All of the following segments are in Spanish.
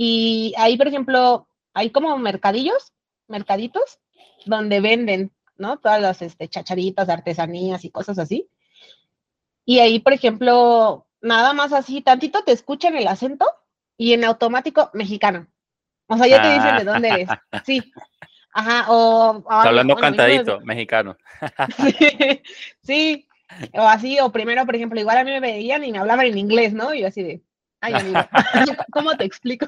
Y ahí, por ejemplo, hay como mercadillos, mercaditos, donde venden, ¿no? Todas las este, chacharitas, artesanías y cosas así. Y ahí, por ejemplo, nada más así, tantito te escuchan el acento y en automático mexicano. O sea, ya te dicen de dónde eres. Sí. Ajá, o... Está hablando cantadito, mexicano. sí, o así, o primero, por ejemplo, igual a mí me veían y me hablaban en inglés, ¿no? Y yo así de, ay, amigo, ¿cómo te explico?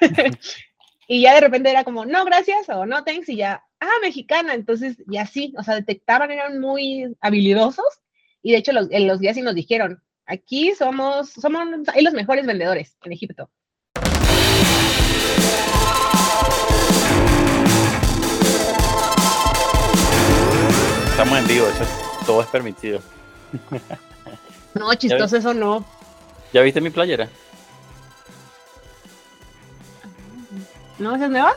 y ya de repente era como, no, gracias, o no, thanks, y ya, ah, mexicana, entonces, y así, o sea, detectaban, eran muy habilidosos, y de hecho los, en los días sí nos dijeron, aquí somos, somos, hay los mejores vendedores en Egipto. Estamos en vivo, eso todo es permitido. No, chistoso eso no. ¿Ya viste mi playera? ¿No esa es nueva?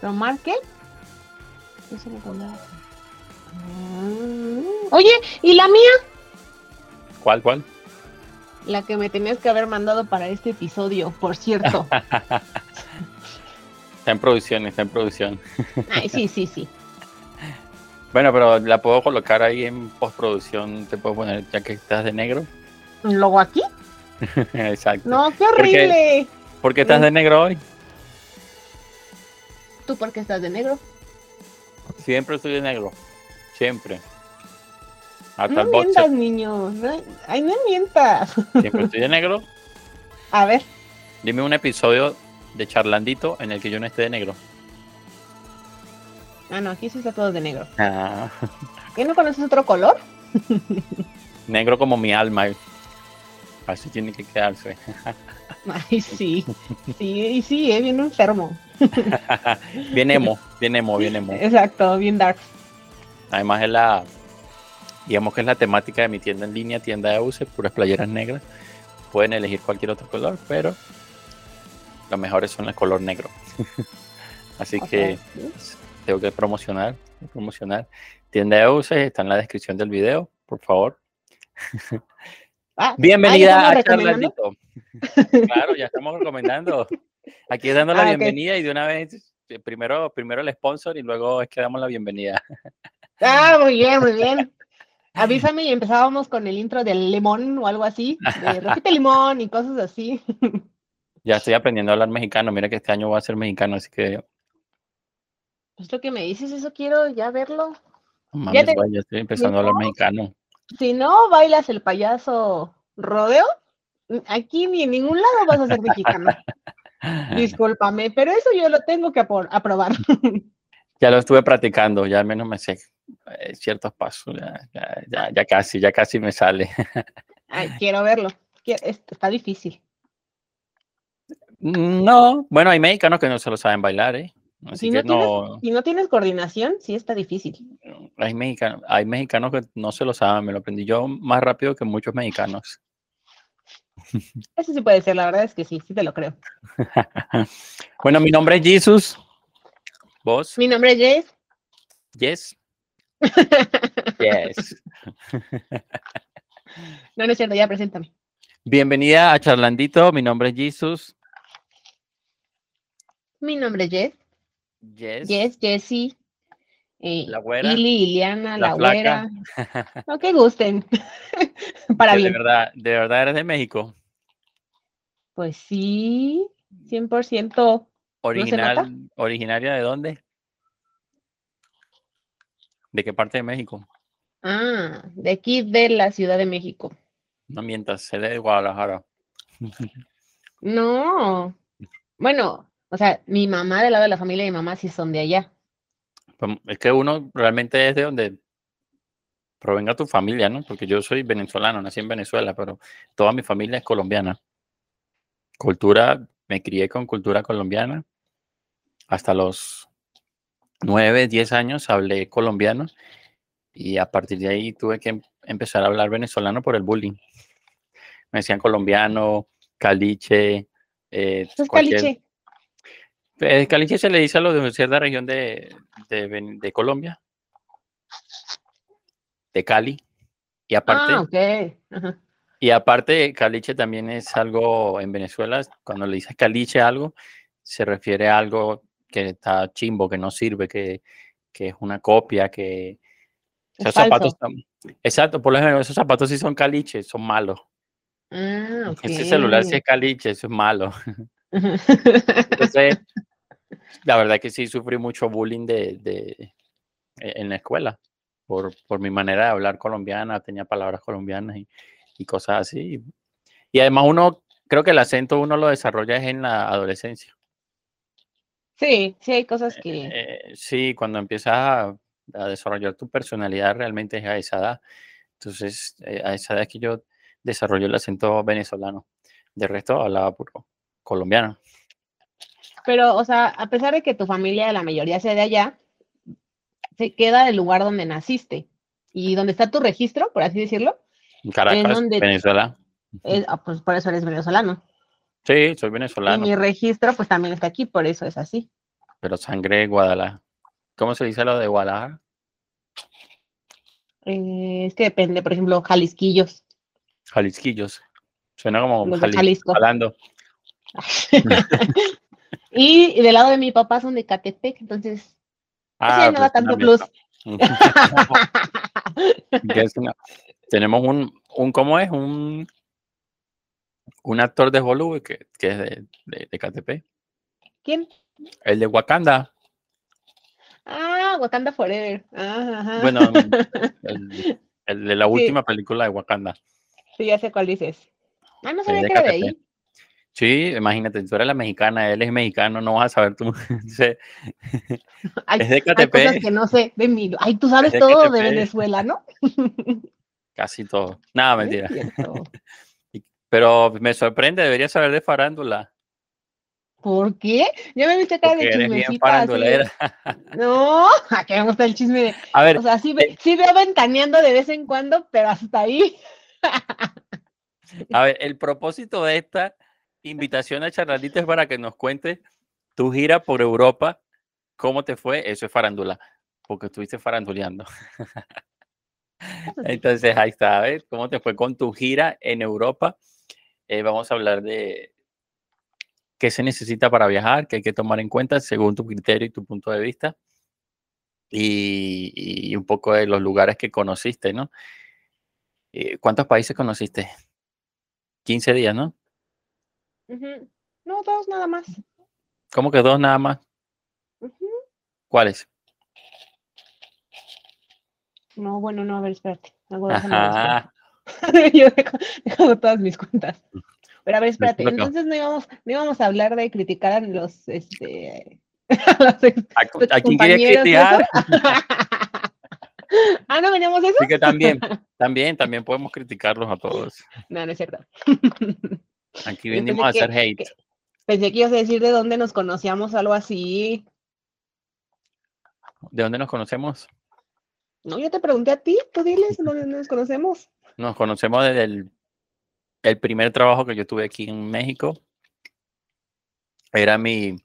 ¿Tomar qué? Oye, ¿y la mía? ¿Cuál, cuál? La que me tenías que haber mandado para este episodio, por cierto. está en producción, está en producción. Ay, sí, sí, sí. Bueno, pero la puedo colocar ahí en postproducción. Te puedo poner ya que estás de negro. ¿Un logo aquí? Exacto. No, qué horrible. ¿Por qué, estás de negro hoy? ¿Tú por qué estás de negro? Siempre estoy de negro. Siempre. Hasta no mientas, niño. ay, no mientas. Siempre estoy de negro. A ver. Dime un episodio de Charlandito en el que yo no esté de negro. Ah, no, aquí sí está todo de negro. Ah. ¿Qué no conoces otro color? negro como mi alma. Así tiene que quedarse. Ay, sí. Sí, sí, eh, bien enfermo. bien emo, bien emo, bien emo. Exacto, bien dark. Además es la, digamos que es la temática de mi tienda en línea, tienda de UCE, puras playeras negras. Pueden elegir cualquier otro color, pero los mejores son el color negro. Así que tengo que promocionar, promocionar. Tienda de UCE está en la descripción del video, por favor. Ah, Bienvenida a Charlandito. claro, ya estamos recomendando. Aquí dando la ah, bienvenida y de una vez, eh, primero, primero el sponsor y luego es que damos la bienvenida. Ah, muy bien, muy bien. Avísame y empezábamos con el intro del limón o algo así, de repite limón y cosas así. Ya estoy aprendiendo a hablar mexicano, mira que este año voy a ser mexicano, así que es lo que me dices, eso quiero ya verlo. ya, estoy empezando a hablar mexicano. Si no bailas el payaso rodeo, aquí ni en ningún lado vas a ser mexicano. Discúlpame, pero eso yo lo tengo que aprobar. ya lo estuve practicando, ya al menos me sé eh, ciertos pasos, ya, ya, casi, ya casi me sale. Ay, quiero verlo. Está difícil. No, bueno, hay mexicanos que no se lo saben bailar, ¿eh? Si, no Tienes, tienes coordinación, sí está difícil. Hay mexicanos, hay mexicanos que no se lo saben, me lo aprendí yo más rápido que muchos mexicanos. Eso sí puede ser, la verdad es que sí, sí te lo creo. bueno, mi nombre es Jesus. ¿Vos? Mi nombre es Jess. Yes. yes. no, no es cierto, ya preséntame. Bienvenida a Charlandito, mi nombre es Jesus. Mi nombre es Jess. Yes. Yes, Jessie. Eh, la güera. Lili, Liliana, la, güera. No que gusten. Para bien. De verdad, ¿De verdad eres de México? Pues sí, 100%. Original, ¿Originaria de dónde? ¿De qué parte de México? Ah, de aquí de la Ciudad de México. No mientas, se de Guadalajara. no. Bueno, o sea, mi mamá, del lado de la familia de mi mamá, sí son de allá. Pues, es que uno realmente es de donde provenga tu familia, ¿no? Porque yo soy venezolano, nací en Venezuela, pero toda mi familia es colombiana. Cultura, me crié con cultura colombiana. Hasta los nueve, diez años hablé colombiano y a partir de ahí tuve que em, empezar a hablar venezolano por el bullying. Me decían colombiano, caliche. Eh, ¿Qué es caliche? Eh, caliche se le dice a los de cierta región de, de, Colombia, de Cali. Y aparte, ah, Y aparte, caliche también es algo en Venezuela, cuando le dices caliche a algo, se refiere a algo que está chimbo, que no sirve, que, que es una copia, que Es esos zapatos están- Exacto, por lo general esos zapatos sí son caliche, son malos. Ah, Ese celular sí es caliche, eso es malo. Entonces, la verdad que sí sufrí mucho bullying de, de- e- en la escuela por, por mi manera de hablar colombiana, tenía palabras colombianas y, y cosas así. Y además uno, creo que el acento uno lo desarrolla es en la adolescencia. Sí, sí hay cosas que... Eh, sí, cuando empiezas a, a desarrollar tu personalidad realmente es a esa edad. Entonces, eh, a esa edad es que yo desarrollé el acento venezolano. De resto, hablaba puro colombiano. Pero, o sea, a pesar de que tu familia, la mayoría sea de allá, se queda el lugar donde naciste. Y donde está tu registro, por así decirlo, En Caracas, donde- Venezuela. es- ah, pues por eso eres venezolano. Sí, soy Y venezolano, mi registro, pues también está aquí, por eso es así. pero sangre Guadalajara. ¿Cómo se dice lo de Guadalajara? Eh, es que depende, por ejemplo, Jalisquillos. Jalisquillos. Suena como Los de Jali- Jalisco. jalando. y, y del lado de mi papá son de Catepec, entonces ese Ah, no da pues tanto también. plus. Tenemos un, un, ¿cómo es? Un, un actor de Hollywood que, que es de, de, de KTP. ¿Quién? El de Wakanda. Ah, Wakanda Forever. Ah, ajá. Bueno, el, el de la última película de Wakanda. Sí, ya sé cuál dices. Ah, no sabía que era de ahí. Sí, imagínate, tú eres la mexicana, él es mexicano, no vas a saber tú. Hay, es de hay KTP. cosas que no sé de mí. Ay, tú sabes de todo de. Venezuela, ¿no? Casi todo. Nada, No mentira. Pero me sorprende, debería saber de farándula. ¿Por qué? Ya me viste Porque de bien chismecita. farandulera. No, a que me gusta el chisme de. A ver, O sea, sí, ve- sí veo ventaneando de vez en cuando, pero hasta ahí. a ver, el propósito de esta invitación a charladita es para que nos cuentes tu gira por Europa, cómo te fue, eso es farándula, porque estuviste faranduleando. Entonces, ahí está, ¿ves? ¿Cómo te fue con tu gira en Europa? Eh, vamos a hablar de qué se necesita para viajar, qué hay que tomar en cuenta según tu criterio y tu punto de vista. Y, y un poco de los lugares que conociste, ¿no? Eh, ¿Cuántos países conociste? 15 días, ¿no? No, dos nada más. ¿Cómo que dos nada más? ¿Cuáles? No, bueno, no, a ver, espérate. Hago Ajá. espérate. Yo dejo, dejo todas mis cuentas. Pero a ver, espérate. creo que- Entonces no íbamos, no íbamos a hablar de criticar a los, este, a los ¿A, a y eso. criticar? ah, no veníamos eso. Así que también, también, también podemos criticarlos a todos. No, no es cierto. Aquí venimos a hacer que- hate. que- Pensé que ibas a decir de dónde nos conocíamos, algo así. ¿De dónde nos conocemos? No, yo te pregunté a ti, tú diles dónde nos conocemos. Nos conocemos desde el, el primer trabajo que yo tuve aquí en México. Era mi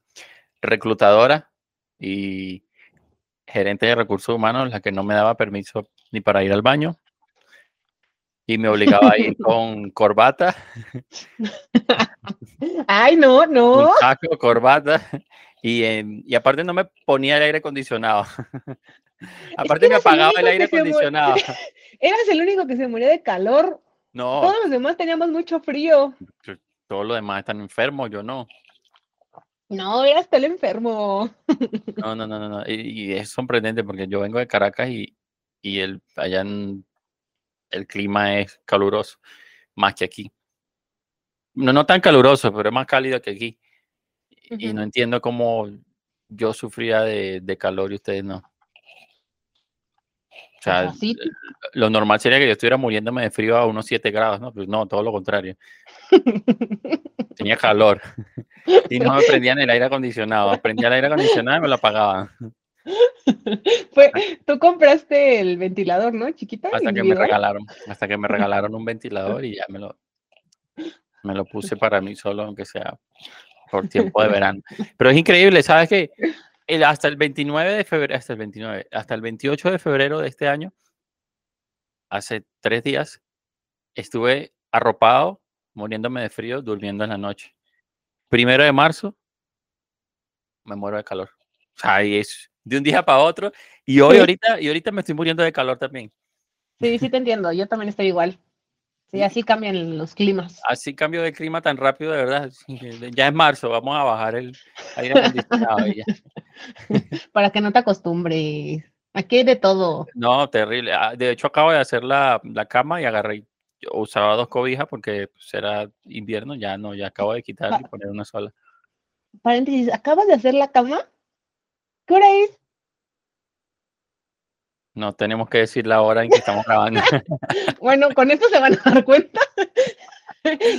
reclutadora y gerente de recursos humanos, la que no me daba permiso ni para ir al baño. Y me obligaba a ir con corbata, Ay, no, un no. saco, corbata. Y, y aparte no me ponía el aire acondicionado. aparte me el apagaba el aire acondicionado. Eras el único que se murió de calor. No, Todos los demás teníamos mucho frío. todos los demás están enfermos, yo no. No, eras el enfermo. No, no, no, no. no. Y, y es sorprendente porque yo vengo de Caracas y, y el, allá en- el clima es caluroso, más que aquí. No, no tan caluroso, pero es más cálido que aquí. Y no entiendo cómo yo sufría de, de calor y ustedes no. O sea, así. lo normal sería que yo estuviera muriéndome de frío a unos 7 grados, ¿no? Pues no, todo lo contrario. Tenía calor. Y no me prendían el aire acondicionado. Prendía el aire acondicionado y me lo apagaban. Fue, tú compraste el ventilador, ¿no? Chiquita. Hasta que me regalaron, hasta que me regalaron un ventilador y ya me lo, me lo puse para mí solo, aunque sea por tiempo de verano. Pero es increíble, ¿sabes qué? El, hasta el 29 de febrero, hasta el 29, hasta el 28 de febrero de este año, hace tres días, estuve arropado, muriéndome de frío, durmiendo en la noche. Primero de marzo, me muero de calor. O sea, es de un día para otro. Y hoy, ahorita, y ahorita me estoy muriendo de calor también. Sí, sí te entiendo. Yo también estoy igual. Sí, así cambian los climas. Así cambio de clima tan rápido, de verdad. Ya es marzo, vamos a bajar el aire acondicionado. Para que no te acostumbres. Aquí hay de todo. No, terrible. Ah, de hecho, acabo de hacer la, la cama y agarré. Usaba dos cobijas porque pues, era invierno, ya no, ya acabo de quitar y poner una sola. Paréntesis, ¿acabas de hacer la cama? ¿Qué hora es? No tenemos que decir la hora en que estamos grabando. bueno, con esto se van a dar cuenta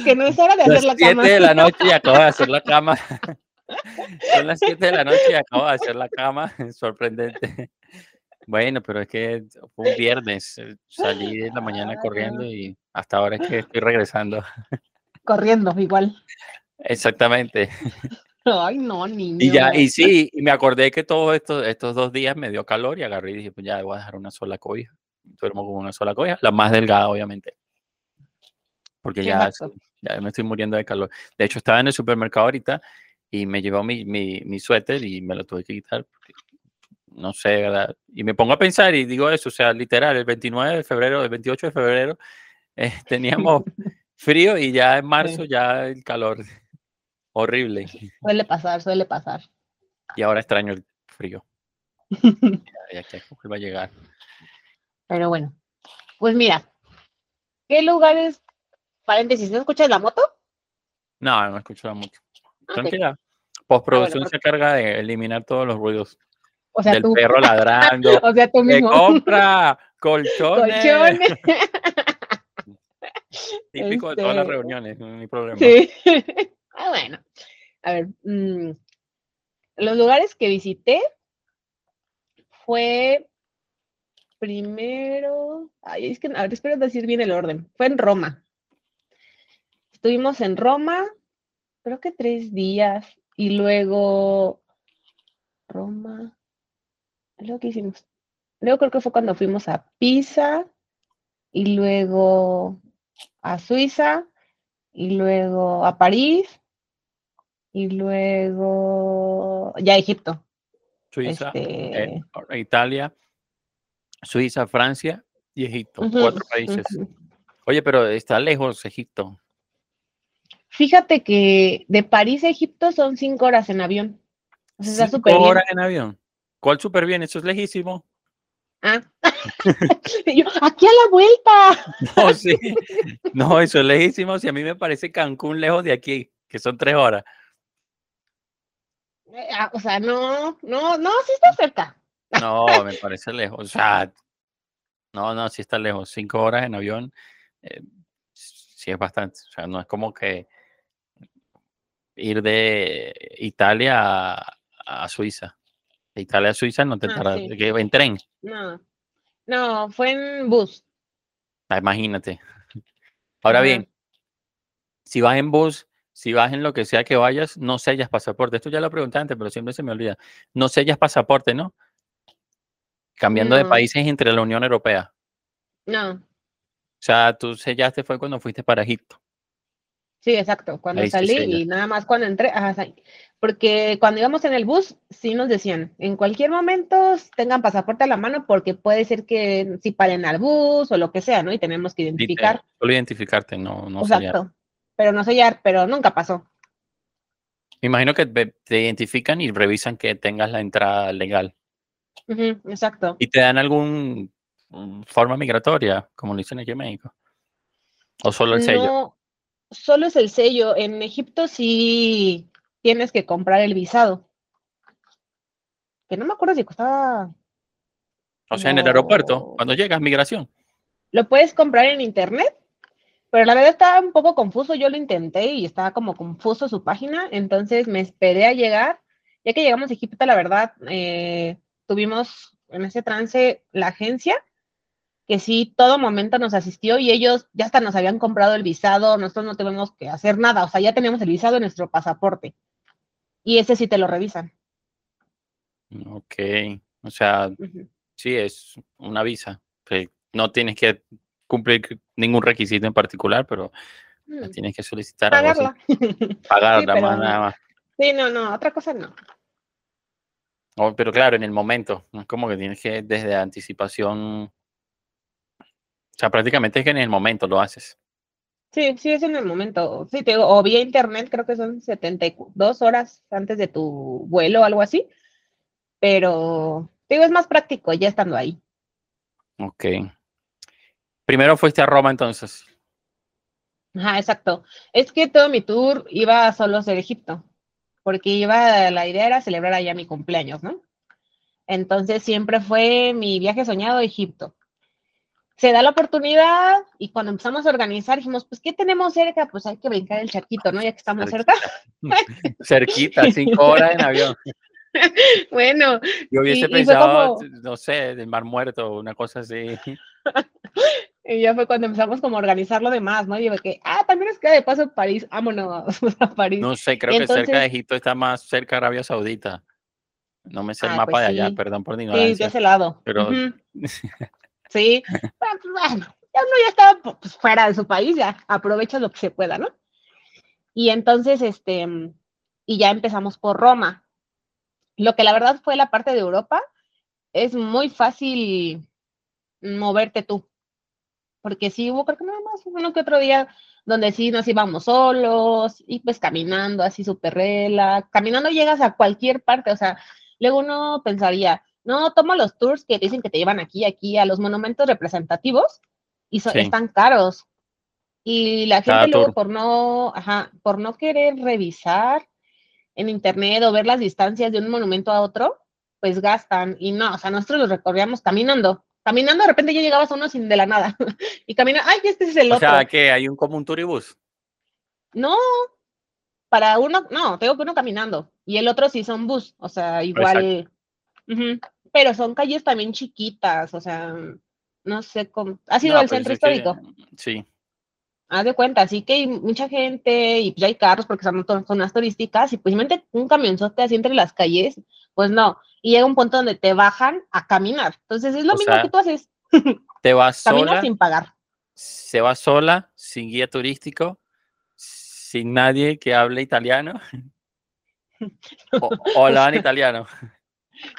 que no es hora de hacer la cama. 7 de la noche y acabo de hacer la cama. Son las 7 de la noche y acabo de hacer la cama. Sorprendente. Bueno, pero es que fue un viernes. Salí en la mañana corriendo y hasta ahora es que estoy regresando. Corriendo, igual. Exactamente. Ay, no, niño. Y ya, y sí, y me acordé que todos estos, estos dos días me dio calor y agarré y dije, pues ya voy a dejar una sola cobija. Duermo con una sola cobija, la más delgada, obviamente. Porque ya, ya me estoy muriendo de calor. De hecho, estaba en el supermercado ahorita y me llevó mi, mi, mi suéter y me lo tuve que quitar. porque no sé, ¿verdad? Y me pongo a pensar y digo eso, o sea, literal, el 29 de febrero, el 28 de febrero, eh, teníamos frío y ya en marzo ya el calor. Horrible. Suele pasar, suele pasar. Y ahora extraño el frío. Ya, que va a llegar. Pero bueno, pues mira, ¿qué lugares, paréntesis, ¿no escuchas la moto? No, no escucho la mucho. Ok. Tranquila. Postproducción porque- se carga de eliminar todos los ruidos. O sea, del tú. perro ladrando. o sea, tú ¡Me mismo. compra! ¡Colchones! Colchones. Típico de todas las Este, reuniones, no hay problema. Sí. Ah, bueno. A ver, mm, los lugares que visité fue primero, ay, es que a ver, espero decir bien el orden. Fue en Roma. Estuvimos en Roma, creo que tres días, y luego Roma. Luego qué hicimos. Luego creo que fue cuando fuimos a Pisa y luego a Suiza y luego a París y luego ya Egipto. Suiza, Este, eh, Italia, Suiza, Francia y Egipto. Cuatro países. Oye, pero está lejos Egipto. Fíjate que de París a Egipto son cinco horas en avión. O sea, está Cinco bien. horas en avión. ¿Cuál súper bien? Eso es lejísimo. Ah. Yo, aquí a la vuelta. No, sí. No, eso es lejísimo. Si a mí me parece Cancún lejos de aquí, que son tres horas. Eh, ah, O sea, no, no, no, sí está cerca. No, me parece lejos. O sea, no, no, sí está lejos. Cinco horas en avión, eh, sí es bastante. O sea, no es como que ir de Italia a, a Suiza. De Italia a Suiza no te Ah, tarda, sí. en tren, No, no, fue en bus. ah, imagínate. Ahora bien, si vas en bus, si vas en lo que sea que vayas, no sellas pasaporte. Esto ya lo pregunté antes, pero siempre se me olvida. No sellas pasaporte, ¿no? Cambiando de países entre la Unión Europea. No, O sea, tú sellaste fue cuando fuiste para Egipto. sí, exacto. Cuando Ahí salí y nada más cuando entré, ajá, porque cuando íbamos en el bus, sí nos decían, en cualquier momento tengan pasaporte a la mano porque puede ser que si paren al bus o lo que sea, ¿no? Y tenemos que identificar. Solo identificarte, no, no sellar. Pero no sellar, pero nunca pasó. Me imagino que te identifican y revisan que tengas la entrada legal. Exacto. ¿Y te dan algún mm, forma migratoria, como lo dicen aquí en México? ¿O solo el sello? Solo es el sello. En Egipto sí tienes que comprar el visado. Que no me acuerdo si costaba. O sea, en el aeropuerto, cuando llegas, migración. Lo puedes comprar en internet, pero la verdad estaba un poco confuso. Yo lo intenté y estaba como confuso su página, entonces me esperé a llegar. Ya que llegamos a Egipto, la verdad, eh, tuvimos en ese trance la agencia, que sí, todo momento nos asistió y ellos ya hasta nos habían comprado el visado, nosotros no tuvimos que hacer nada, o sea, ya teníamos el visado en nuestro pasaporte. Y ese sí te lo revisan. Ok. O sea, sí, es una visa. no tienes que cumplir ningún requisito en particular, pero Mm, tienes que solicitar. Pagarla. Pagarla Sí, más nada más. Sí, no, no, otra cosa no. Oh, pero claro, en el momento, es como que tienes que desde anticipación. O sea, prácticamente es que en el momento lo haces. Sí, sí, es en el momento. Sí, te digo, o vía internet, creo que son 72 horas antes de tu vuelo o algo así. Pero, te digo, es más práctico ya estando ahí. Ok. Primero fuiste a Roma entonces. Ajá, exacto. Es que todo mi tour iba solo a ser Egipto, porque iba, la idea era celebrar allá mi cumpleaños, ¿no? Entonces siempre fue mi viaje soñado a Egipto. Se da la oportunidad y cuando empezamos a organizar dijimos, pues, ¿qué tenemos cerca? Pues hay que brincar el charquito, ¿no? Ya que estamos cerca. Cerquita, cinco horas en avión. Bueno, Yo hubiese y pensado, como- no sé, del Mar Muerto, una cosa así. y ya fue cuando empezamos como a organizar lo demás, ¿no? Y yo que, ah, también nos queda de paso París, vámonos a París. No sé, creo que cerca de Egipto está más cerca de Arabia Saudita. No me sé el Ah, mapa pues de allá, sí. perdón por mi Sí, de ignorancia. ese lado. Pero- Ujú. Sí, bueno, pues, bueno, ya uno ya estaba pues, fuera de su país, ya aprovecha lo que se pueda, ¿no? Y entonces, este, y ya empezamos por Roma. Lo que la verdad fue la parte de Europa, es muy fácil moverte tú, porque sí hubo, creo que nada más uno que otro día donde sí nos íbamos solos y pues caminando así súper rela, caminando llegas a cualquier parte, o sea, luego uno pensaría, no, toma los tours que dicen que te llevan aquí, aquí, a los monumentos representativos y so- Sí. están caros. Y la Cada gente luego por no, ajá, por no querer revisar en internet o ver las distancias de un monumento a otro, pues gastan. Y no, o sea, nosotros los recorríamos caminando. Caminando, de repente ya llegabas a uno sin de la nada. y camina, ay, este es el O otro. sea, que hay un como un turibús. No, para uno, no, tengo que uno caminando. Y el otro sí son bus, o sea, igual. ujú, Pero son calles también chiquitas, o sea, no sé cómo. ¿Has ido No, al pues centro que- histórico? sí. Haz de cuenta, así que hay mucha gente y pues hay carros porque son zonas turísticas y pues simplemente un camionzote así entre las calles, pues no. Y llega un punto donde te bajan a caminar. Entonces es lo O mismo sea, que tú haces, Te vas sola, sin pagar. se va sola, sin guía turístico, sin nadie que hable italiano. O, o italiano.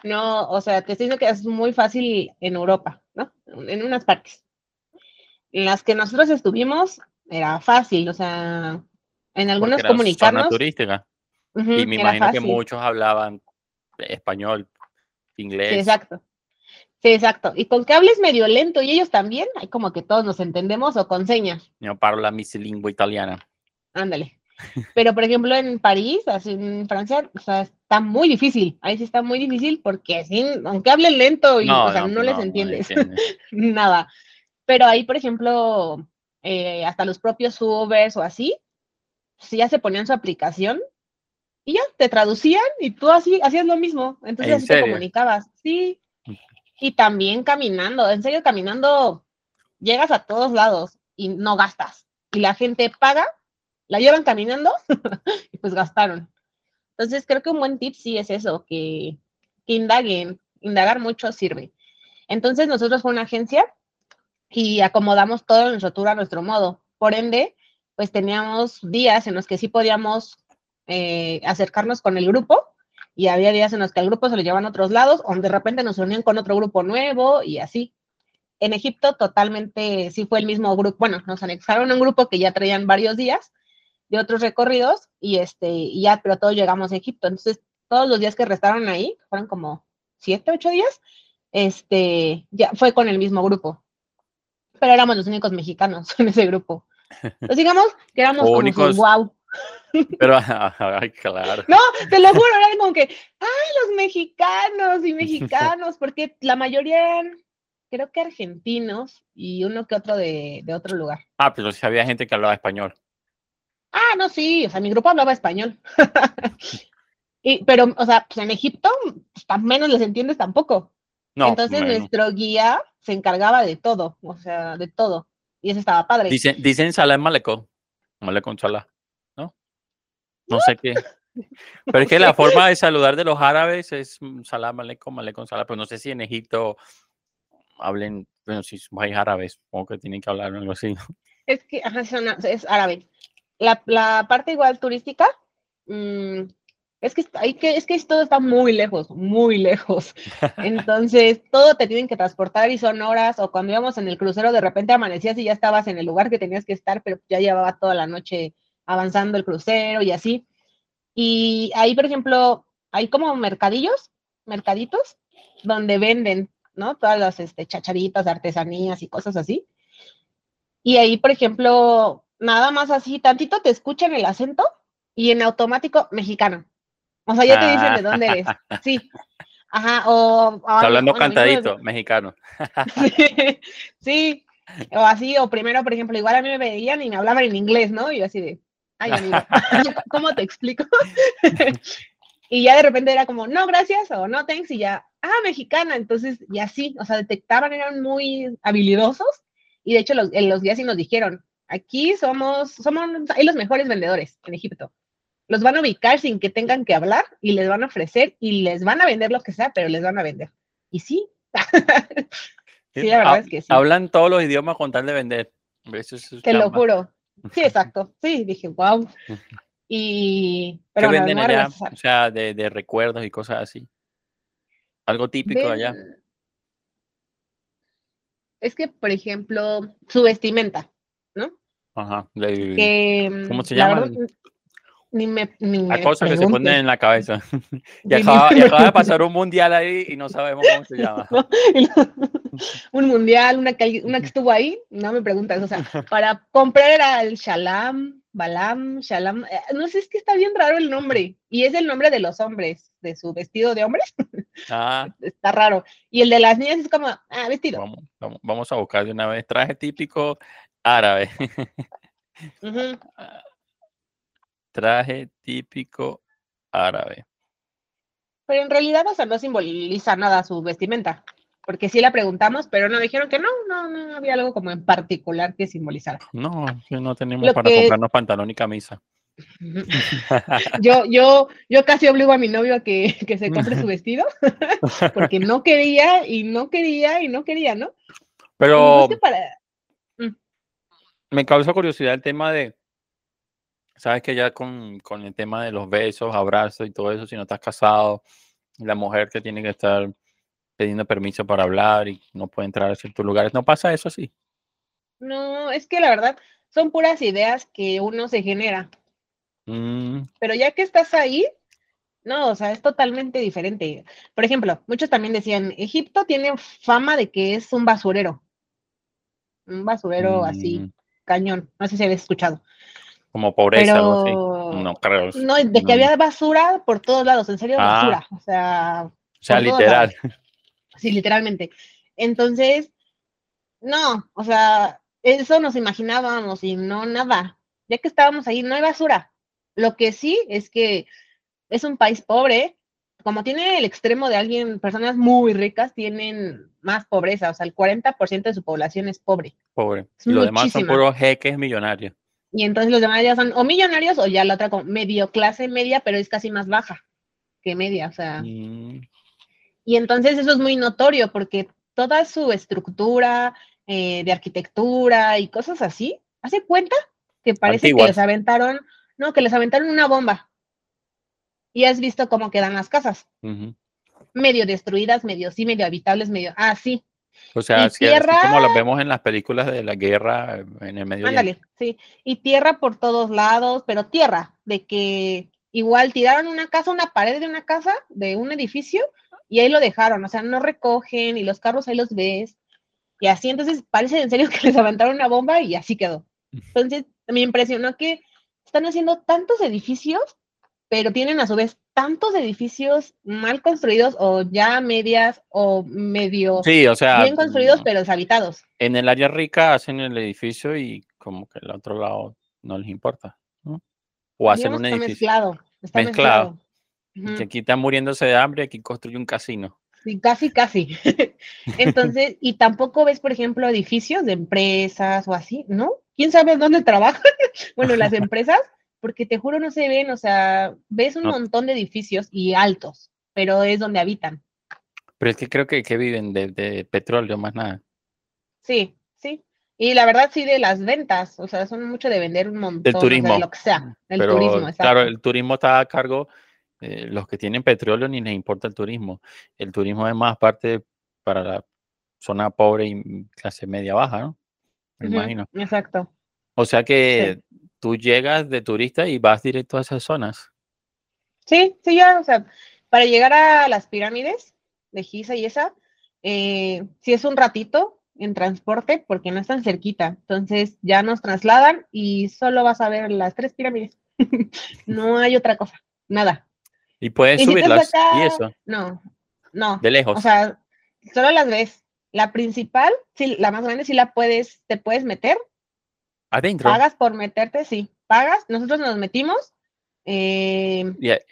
No, o sea, te estoy diciendo que es muy fácil en Europa, ¿no? En unas partes. En las que nosotros estuvimos era fácil, o sea, en zona comunicarnos. Y me imagino que muchos hablaban español, inglés. Sí, exacto. Sí, exacto. Y con que hables medio lento y ellos también, hay como que todos nos entendemos o con señas. Yo parlo la misilingua italiana. Ándale. Pero, por ejemplo, en París, así en Francia, o sea, está muy difícil. Ahí sí está muy difícil porque sin, aunque hablen lento y, o sea, no, les entiendes entiendes. nada. Pero ahí, por ejemplo, eh, hasta los propios Ubers o así, si ya se ponían su aplicación y ya te traducían y tú así hacías lo mismo. Entonces ¿En así te comunicabas. Sí. Y también caminando, en serio, caminando, llegas a todos lados y no gastas. Y la gente paga, la llevan caminando y pues gastaron. Entonces creo que un buen tip sí es eso, que, que indaguen, indagar mucho sirve. Entonces nosotros fue una agencia y acomodamos todo nuestro tour a nuestro modo. Por ende, pues teníamos días en los que sí podíamos eh, acercarnos con el grupo y había días en los que el grupo se lo llevaban a otros lados o de repente nos unían con otro grupo nuevo y así. En Egipto totalmente sí fue el mismo grupo, bueno, nos anexaron a un grupo que ya traían varios días de otros recorridos y este, y ya, pero todos llegamos a Egipto. Entonces, todos los días que restaron ahí, fueron como siete, ocho días, este, ya fue con el mismo grupo. Pero éramos los únicos mexicanos en ese grupo. Entonces, digamos que éramos como Únicos. wow. Pero, ay, claro. No, te lo juro, era como que, ay, los mexicanos y mexicanos, porque la mayoría eran, creo que argentinos y uno que otro de, de otro lugar. Ah, pero sí había gente que hablaba español. Ah, no, sí, o sea, mi grupo hablaba español. y, pero, o sea, pues en Egipto, pues, tan menos les entiendes tampoco. No, Entonces nuestro guía se encargaba de todo, o sea, de todo. Y eso estaba padre. Dicen, dicen Salah en Malecón. Malecón Salah, ¿no? No sé qué. Pero es que la forma de saludar de los árabes es mm, Salam Aleikum, Aleikum Salam. Pero no sé si en Egipto hablen Bueno, si es un país árabe, supongo que tienen que hablar algo así. Es que ajá, es, árabe. La, la parte igual turística, mm, es que, hay que es que todo está muy lejos, muy lejos. Entonces, todo te tienen que transportar y son horas, o cuando íbamos en el crucero, de repente amanecías y ya estabas en el lugar que tenías que estar, pero ya llevaba toda la noche avanzando el crucero y así. Y ahí, por ejemplo, hay como mercadillos, mercaditos, donde venden, ¿no? Todas las este, chacharitas, artesanías y cosas así. Y ahí, por ejemplo, nada más así, tantito te escuchan el acento y en automático mexicano. O sea, ya te dicen de dónde eres. Sí. Ajá, o... hablando bueno, cantadito, mexicano. Sí, sí, o así, o primero, por ejemplo, igual a mí me veían y me hablaban en inglés, ¿no? Y yo así de, ay, amigo, ¿cómo te explico? y ya de repente era como, no, gracias, o no, thanks, y ya, ah, mexicana, entonces, y así, o sea, detectaban, eran muy habilidosos, y de hecho los, en los guías sí nos dijeron, aquí somos, somos, hay los mejores vendedores en Egipto. Los van a ubicar sin que tengan que hablar y les van a ofrecer y les van a vender lo que sea, pero les van a vender. Y sí, Sí, la verdad Ha- es que sí. Hablan todos los idiomas con tal de vender. Eso es Te lo juro. Sí, exacto. Sí, dije, wow. Y. ¿Qué Pero bueno, venden allá? O sea, de, de recuerdos y cosas así. Algo típico de allá. Es que, por ejemplo, su vestimenta, ¿no? Ajá. de- Que, ¿Cómo se verdad, ni me, ni a me cosas que se ponen en la cabeza. y, acaba, me y acaba de pasar un mundial ahí y no sabemos cómo se llama. un mundial, una que, una que estuvo ahí, no me preguntas, o sea, para comprar era el Shalam, Balam, Shalam, eh, no sé, es que está bien raro el nombre, y es el nombre de los hombres, de su vestido de hombres, Ah, está raro, y el de las niñas es como, ah, vestido, vamos, vamos, vamos a buscar de una vez. Traje típico árabe. Ujú. Traje típico árabe. pero en realidad, o sea, no simboliza nada su vestimenta, porque sí la preguntamos, pero no dijeron que no, no, no había algo como en particular que simbolizara. No, no tenemos Lo para que- comprarnos pantalón y camisa. Yo, yo, yo casi obligo a mi novio a que, que se compre su vestido, porque no quería y no quería y no quería, ¿no? Pero para- me causa curiosidad el tema de, sabes que ya con, con el tema de los besos, abrazos y todo eso, si no estás casado, la mujer que tiene que estar pidiendo permiso para hablar y no puede entrar a ciertos lugares, ¿no pasa eso así? No, es que la verdad son puras ideas que uno se genera, Mm, pero ya que estás ahí, no, o sea, es totalmente diferente. Por ejemplo, muchos también decían, Egipto tiene fama de que es un basurero, un basurero así, mm, cañón, no sé si habéis escuchado, como pobreza, algo así. No creo. no, de que no. había basura por todos lados, en serio, Ah. basura, o sea, O sea, literal. Sí, literalmente. Entonces, no, o sea, eso nos imaginábamos y no nada. Ya que estábamos ahí, no hay basura. Lo que sí es que es un país pobre, como tiene el extremo de alguien, personas muy ricas tienen más pobreza, o sea, el 40% de su población es pobre. Pobre. Es Y los demás son puros jeques millonarios. Y entonces los demás ya son o millonarios o ya la otra como medio clase media, pero es casi más baja que media, o sea. Mm, Y entonces eso es muy notorio porque toda su estructura eh, de arquitectura y cosas así, hace cuenta que parece Antiguas. que les aventaron, no, que les aventaron una bomba. Y has visto cómo quedan las casas, medio destruidas, medio sí, medio habitables, medio, ah, sí, O sea, así, así como los vemos en las películas de la guerra en el Medio ándale, sí. Y tierra por todos lados, pero tierra, de que igual tiraron una casa, una pared de una casa, de un edificio, y ahí lo dejaron, o sea, no recogen y los carros ahí los ves. Y así, entonces parece en serio que les aventaron una bomba y así quedó. Entonces, me impresionó que están haciendo tantos edificios, pero tienen a su vez tantos edificios mal construidos o ya medias o medio Sí, o sea, bien construidos, mm, pero deshabitados. en el área rica hacen el edificio y como que el otro lado no les importa, ¿no? O hacen Digamos un está edificio. mezclado. Está Mezclado. que aquí están muriéndose de hambre aquí construye un casino. Sí, casi, casi. Entonces, y tampoco ves, por ejemplo, edificios de empresas o así, ¿no? ¿Quién sabe dónde trabajan? bueno, las empresas, porque te juro no se ven, o sea, ves un No. montón de edificios y altos, pero es donde habitan. Pero es que creo que, que viven de, de petróleo más nada. Sí, sí. Y la verdad, sí, de las ventas, o sea, son mucho de vender un montón. Del turismo. de lo que sea, del Pero turismo, claro, el turismo está a cargo, eh, los que tienen petróleo ni les importa el turismo. El turismo es más parte para la zona pobre y clase media baja, ¿no? Me imagino. Exacto. O sea que tú llegas de turista y vas directo a esas zonas. Sí, sí, ya, o sea, para llegar a las pirámides de Giza y esa, eh, sí es un ratito en transporte porque no están cerquita. Entonces ya nos trasladan y solo vas a ver las tres pirámides. no hay otra cosa, nada. Y puedes Y si subirlas y eso, No, no. de lejos. O sea, solo las ves. La principal, sí, la más grande, sí la puedes, te puedes meter, Adentro. pagas por meterte, sí, pagas. Nosotros nos metimos. eh,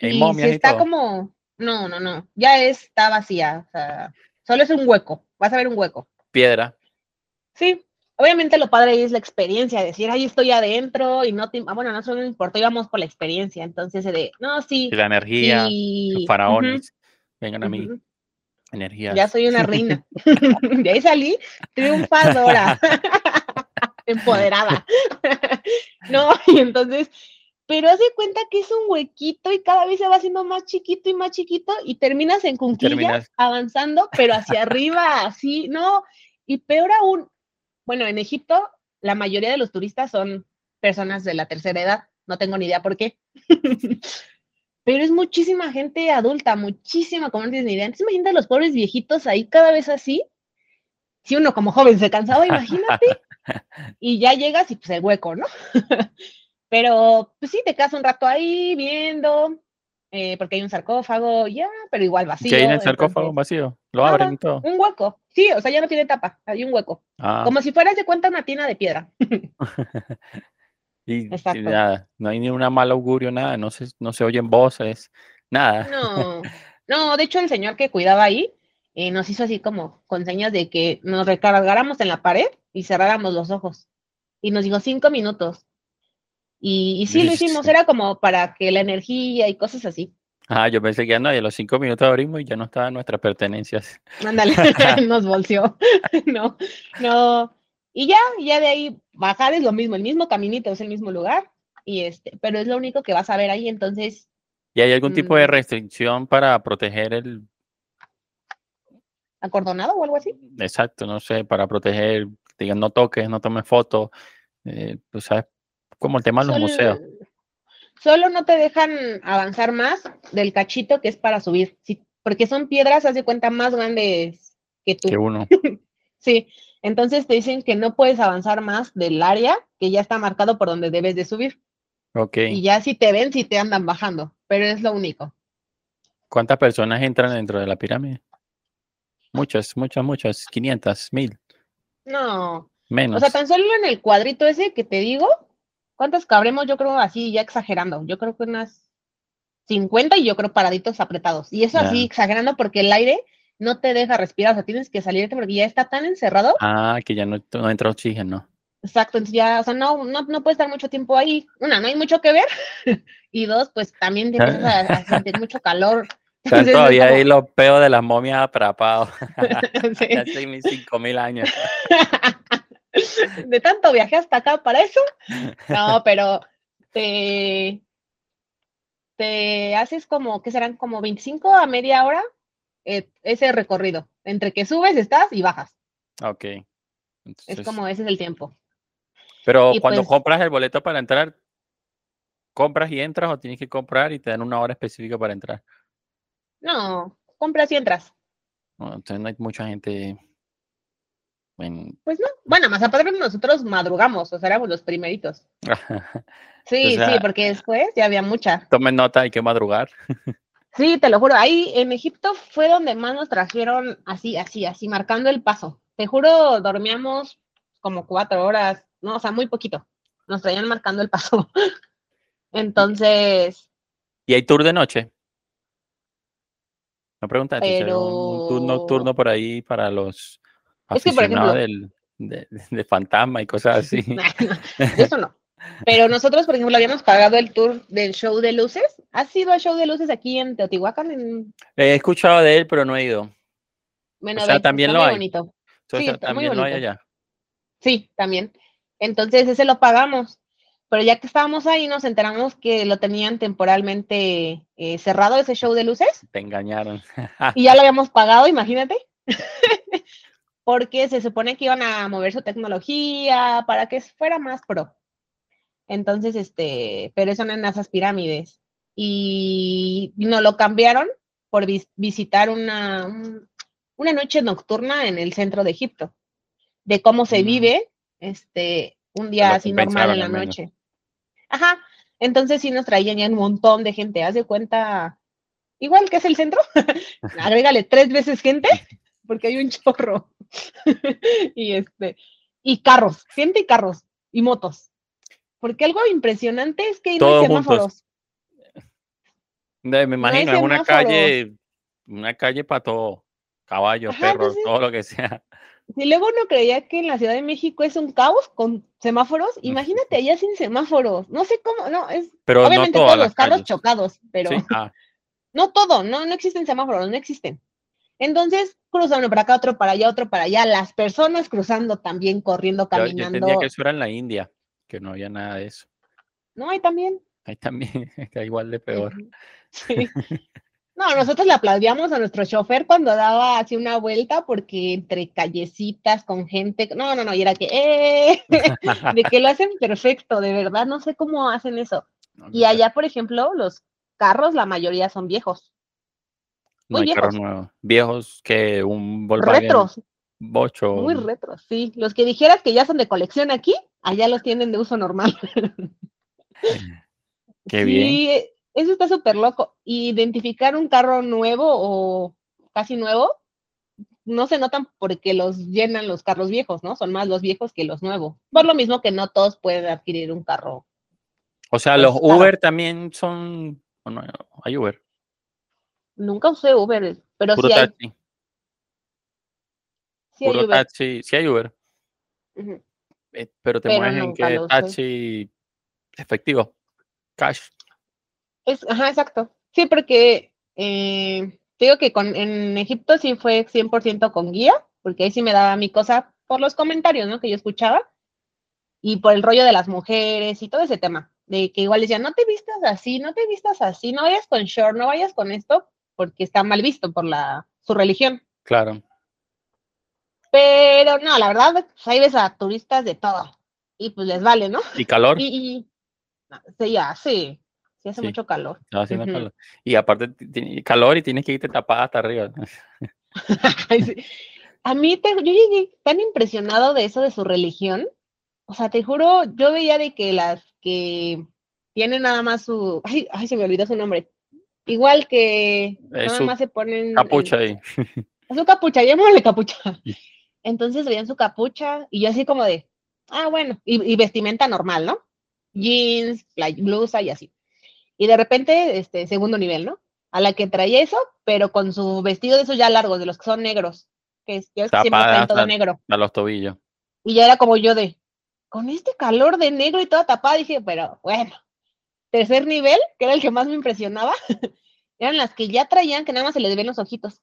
Y si está todo. como, no, no, no, ya está vacía, o sea, solo es un hueco, vas a ver un hueco. Piedra. Sí, obviamente lo padre es la experiencia, decir, ahí estoy adentro y no te, ah, bueno, no solo nos importó, íbamos por la experiencia, entonces de, no, sí, la energía. sí, faraones. Vengan a mí. Energía. ya soy una reina. de ahí salí triunfadora, empoderada. no, y entonces, pero hace cuenta que es un huequito y cada vez se va haciendo más chiquito y más chiquito y terminas en terminas- avanzando, pero hacia arriba, así, no, y peor aún, bueno, en Egipto la mayoría de los turistas son personas de la tercera edad, no tengo ni idea por qué. Pero es muchísima gente adulta, muchísima, como no tienes ni idea. Entonces imagínate a los pobres viejitos ahí cada vez así. Si uno como joven se cansaba, imagínate. Y ya llegas y pues el hueco, ¿no? Pero pues sí, te quedas un rato ahí viendo, eh, porque hay un sarcófago, ya, pero igual vacío. que hay en el sarcófago entonces, vacío. Lo abren y todo. un hueco, sí, o sea, ya no tiene tapa, hay un hueco. Ah, Como si fueras de cuenta una tina de piedra. y, y exacto. nada, no hay ni una mal augurio, nada, no se, no se oyen voces, nada. No, no, de hecho el señor que cuidaba ahí eh, nos hizo así como con señas de que nos recargáramos en la pared y cerráramos los ojos. Y nos dijo cinco minutos. Y, y sí lo hicimos, era como para que la energía y cosas así. Ah, yo pensé que ya no, y a los cinco minutos abrimos y ya no estaban nuestras pertenencias. Ándale, nos volteó. no, no. Y ya, ya de ahí bajar es lo mismo, el mismo caminito, es el mismo lugar. Y este, pero es lo único que vas a ver ahí, entonces, ¿Y hay algún tipo de Mm. restricción para proteger el, acordonado o algo así. exacto, no sé, para proteger, digan, no toques, no tomes fotos, eh, pues sabes, como el tema de los museos. Solo no te dejan avanzar más del cachito que es para subir, sí, porque son piedras, haz de cuenta, más grandes que tú. Que uno, Sí, entonces te dicen que no puedes avanzar más del área que ya está marcado por donde debes de subir. ok. Y ya si te ven, si te andan bajando, pero es lo único. ¿Cuántas personas entran dentro de la pirámide? Muchas, muchas, muchas, 500, 1000, No, o menos. sea, tan solo en el cuadrito ese que te digo, ¿cuántas cabremos? Yo creo así, ya exagerando, yo creo que unas 50 y yo creo paraditos apretados. Y eso así exagerando porque el aire no te deja respirar, o sea, tienes que salirte porque ya está tan encerrado. Ah, que ya no, no entra oxígeno. Exacto, entonces ya, o sea, no, no, no puedes estar mucho tiempo ahí. Una, no hay mucho que ver. y dos, pues también te empiezas a, a sentir mucho calor. Están todavía ahí los peos de las momias atrapados. Sí. hace mis 5000 años. de tanto viaje hasta acá para eso. No, pero te, te haces como, que serán como 25 a media hora eh, ese recorrido. Entre que subes, estás y bajas. Ok. Es como ese es el tiempo. pero y cuando pues- compras el boleto para entrar, ¿compras y entras o tienes que comprar y te dan una hora específica para entrar? No, compras y entras. No, entonces no hay mucha gente. en- Pues no. Bueno, más aparte nosotros madrugamos, o sea, éramos los primeritos. Sí, sea- sí, porque después ya había mucha. Tomen nota, hay que madrugar. Sí, te lo juro, ahí en Egipto fue donde más nos trajeron así, así, así, marcando el paso. Te juro, dormíamos como cuatro horas, no, o sea, muy poquito. Nos traían marcando el paso. Entonces, ¿Y hay tour de noche? No preguntaste, si hay un, tour Pero- nocturno por ahí para los Es que, por aficionados ejemplo- del, de, de fantasma y cosas así. eso no. Pero nosotros, por ejemplo, habíamos pagado el tour del show de luces. ¿Has ido al show de luces aquí en Teotihuacán? En... He escuchado de él, pero no he ido. Bueno, O sea, también está lo muy hay. bonito. Sí, está muy también lo hay allá. Sí, también. Entonces ese lo pagamos. Pero ya que estábamos ahí, nos enteramos que lo tenían temporalmente eh, cerrado ese show de luces. Te engañaron. y ya lo habíamos pagado, imagínate. Porque se supone que iban a mover su tecnología para que fuera más pro. Entonces, este, pero eso no en esas pirámides. Y nos lo cambiaron por visitar una, una noche nocturna en el centro de Egipto, de cómo se mm. vive este, un día así normal en la noche. Ajá, entonces sí nos traían ya un montón de gente, haz de cuenta, igual que es el centro, agrégale tres veces gente, porque hay un chorro. y este, y carros, gente y carros, y motos. Porque algo impresionante es que hay semáforos. Me imagino, es una calle, una calle para todo, caballos, perros, todo lo que sea. Si luego uno creía que en la Ciudad de México es un caos con semáforos, imagínate allá sin semáforos. No sé cómo, no, es pero obviamente no todos los carros chocados, pero ah. no todo, no, no existen semáforos, no existen. Entonces, cruzan uno para acá, otro para allá, otro para allá, las personas cruzando también, corriendo, caminando. Yo, entendía que eso era en la India, que no había nada de eso. No, hay también. Hay también, está igual de peor. Sí. No, nosotros le aplaudíamos a nuestro chofer cuando daba así una vuelta porque entre callecitas con gente, no, no, no, y era que, ¡eh! de que lo hacen perfecto, de verdad, no sé cómo hacen eso. y allá, por ejemplo, los carros, la mayoría son viejos. Muy no viejos. nuevos. Viejos que un Volkswagen. Retros. Bocho. Muy retros, sí. Los que dijeras que ya son de colección aquí, allá los tienen de uso normal. Qué bien. Eso está súper loco. Identificar un carro nuevo o casi nuevo, no se notan porque los llenan los carros viejos, ¿no? Son más los viejos que los nuevos. Por lo mismo que no todos pueden adquirir un carro. O sea, los pues, Uber también son. Bueno, hay Uber. Nunca usé Uber, pero sí hay. Sí hay Uber. sí hay Uber. Eh, pero te mueven que taxi efectivo, cash. Es, ajá, exacto. Sí, porque eh, digo que con, en Egipto sí fue 100% con guía, porque ahí sí me daba mi cosa por los comentarios, ¿no? Que yo escuchaba y por el rollo de las mujeres y todo ese tema, de que igual decían, no te vistas así, no te vistas así, no vayas con short, no vayas con esto, porque está mal visto por la, su religión. Claro. Pero no, la verdad, pues, ahí ves a turistas de todo y pues les vale, ¿no? ¿Y calor? Y, y sí, ya, sí hace mucho calor. Y aparte, tiene calor y tienes que irte tapada hasta arriba. A mí, te, yo llegué tan impresionado de eso de su religión. O sea, te juro, yo veía de que las que tienen nada más su. Ay, ay se me olvidó su nombre. Igual que nada más se ponen. Capucha ahí. Su capucha, llamémosle capucha. Entonces veían su capucha y yo así como de, ah, bueno, y, y vestimenta normal, ¿no? Jeans, blusa y así. Y de repente, este, segundo nivel, ¿no? A la que traía eso, pero con su vestido de esos ya largos, de los que son negros, que es, que siempre traen todo negro. A los tobillos. Y ya era como yo de, con este calor de negro y toda tapada, dije, pero bueno. Tercer nivel, que era el que más me impresionaba, eran las que ya traían, que nada más se les ven los ojitos.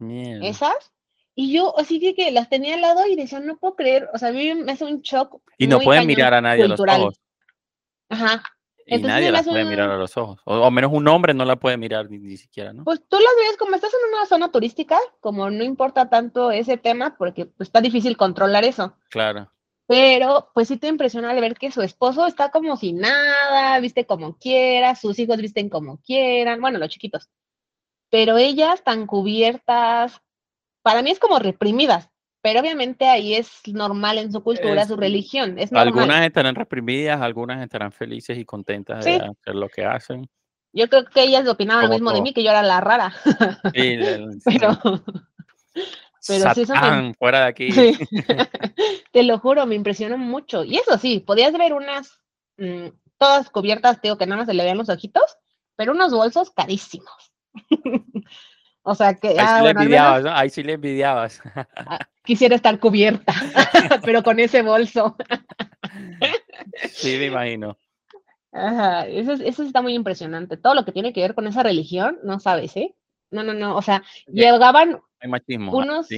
Esas. Y yo así que, las tenía al lado y decía, no puedo creer, o sea, a mí me hace un shock. Y no pueden mirar a nadie los ojos. Ajá. Y nadie la puede mirar a los ojos. O, menos un hombre no la puede mirar ni, siquiera, ¿no? Pues tú las ves como estás en una zona turística, como no importa tanto ese tema, porque pues, está difícil controlar eso. Claro. Pero pues sí te impresiona al ver que su esposo está como sin nada, viste como quiera, sus hijos visten como quieran, bueno, los chiquitos. Pero ellas tan cubiertas, para mí es como reprimidas, pero obviamente ahí es normal en su cultura, su religión. Es Algunas estarán reprimidas, algunas estarán felices y contentas de hacer lo que hacen. Yo creo que ellas opinaban lo mismo de mí, que yo era la rara. Sí, pero, pero sí, fuera de aquí. Te lo juro, me impresionó mucho. Y eso sí, podías ver unas, mm, todas cubiertas, digo que nada más se le veían los ojitos, pero unos bolsos carísimos. O sea que. Ahí sí ah, le envidiabas, ¿no? Ahí sí le envidiabas. Ah, quisiera estar cubierta, pero con ese bolso. sí, me imagino. Ajá, eso, eso está muy impresionante. Todo lo que tiene que ver con esa religión, no sabes, ¿eh? No, no, no. O sea, llegaban Hay machismo, unos,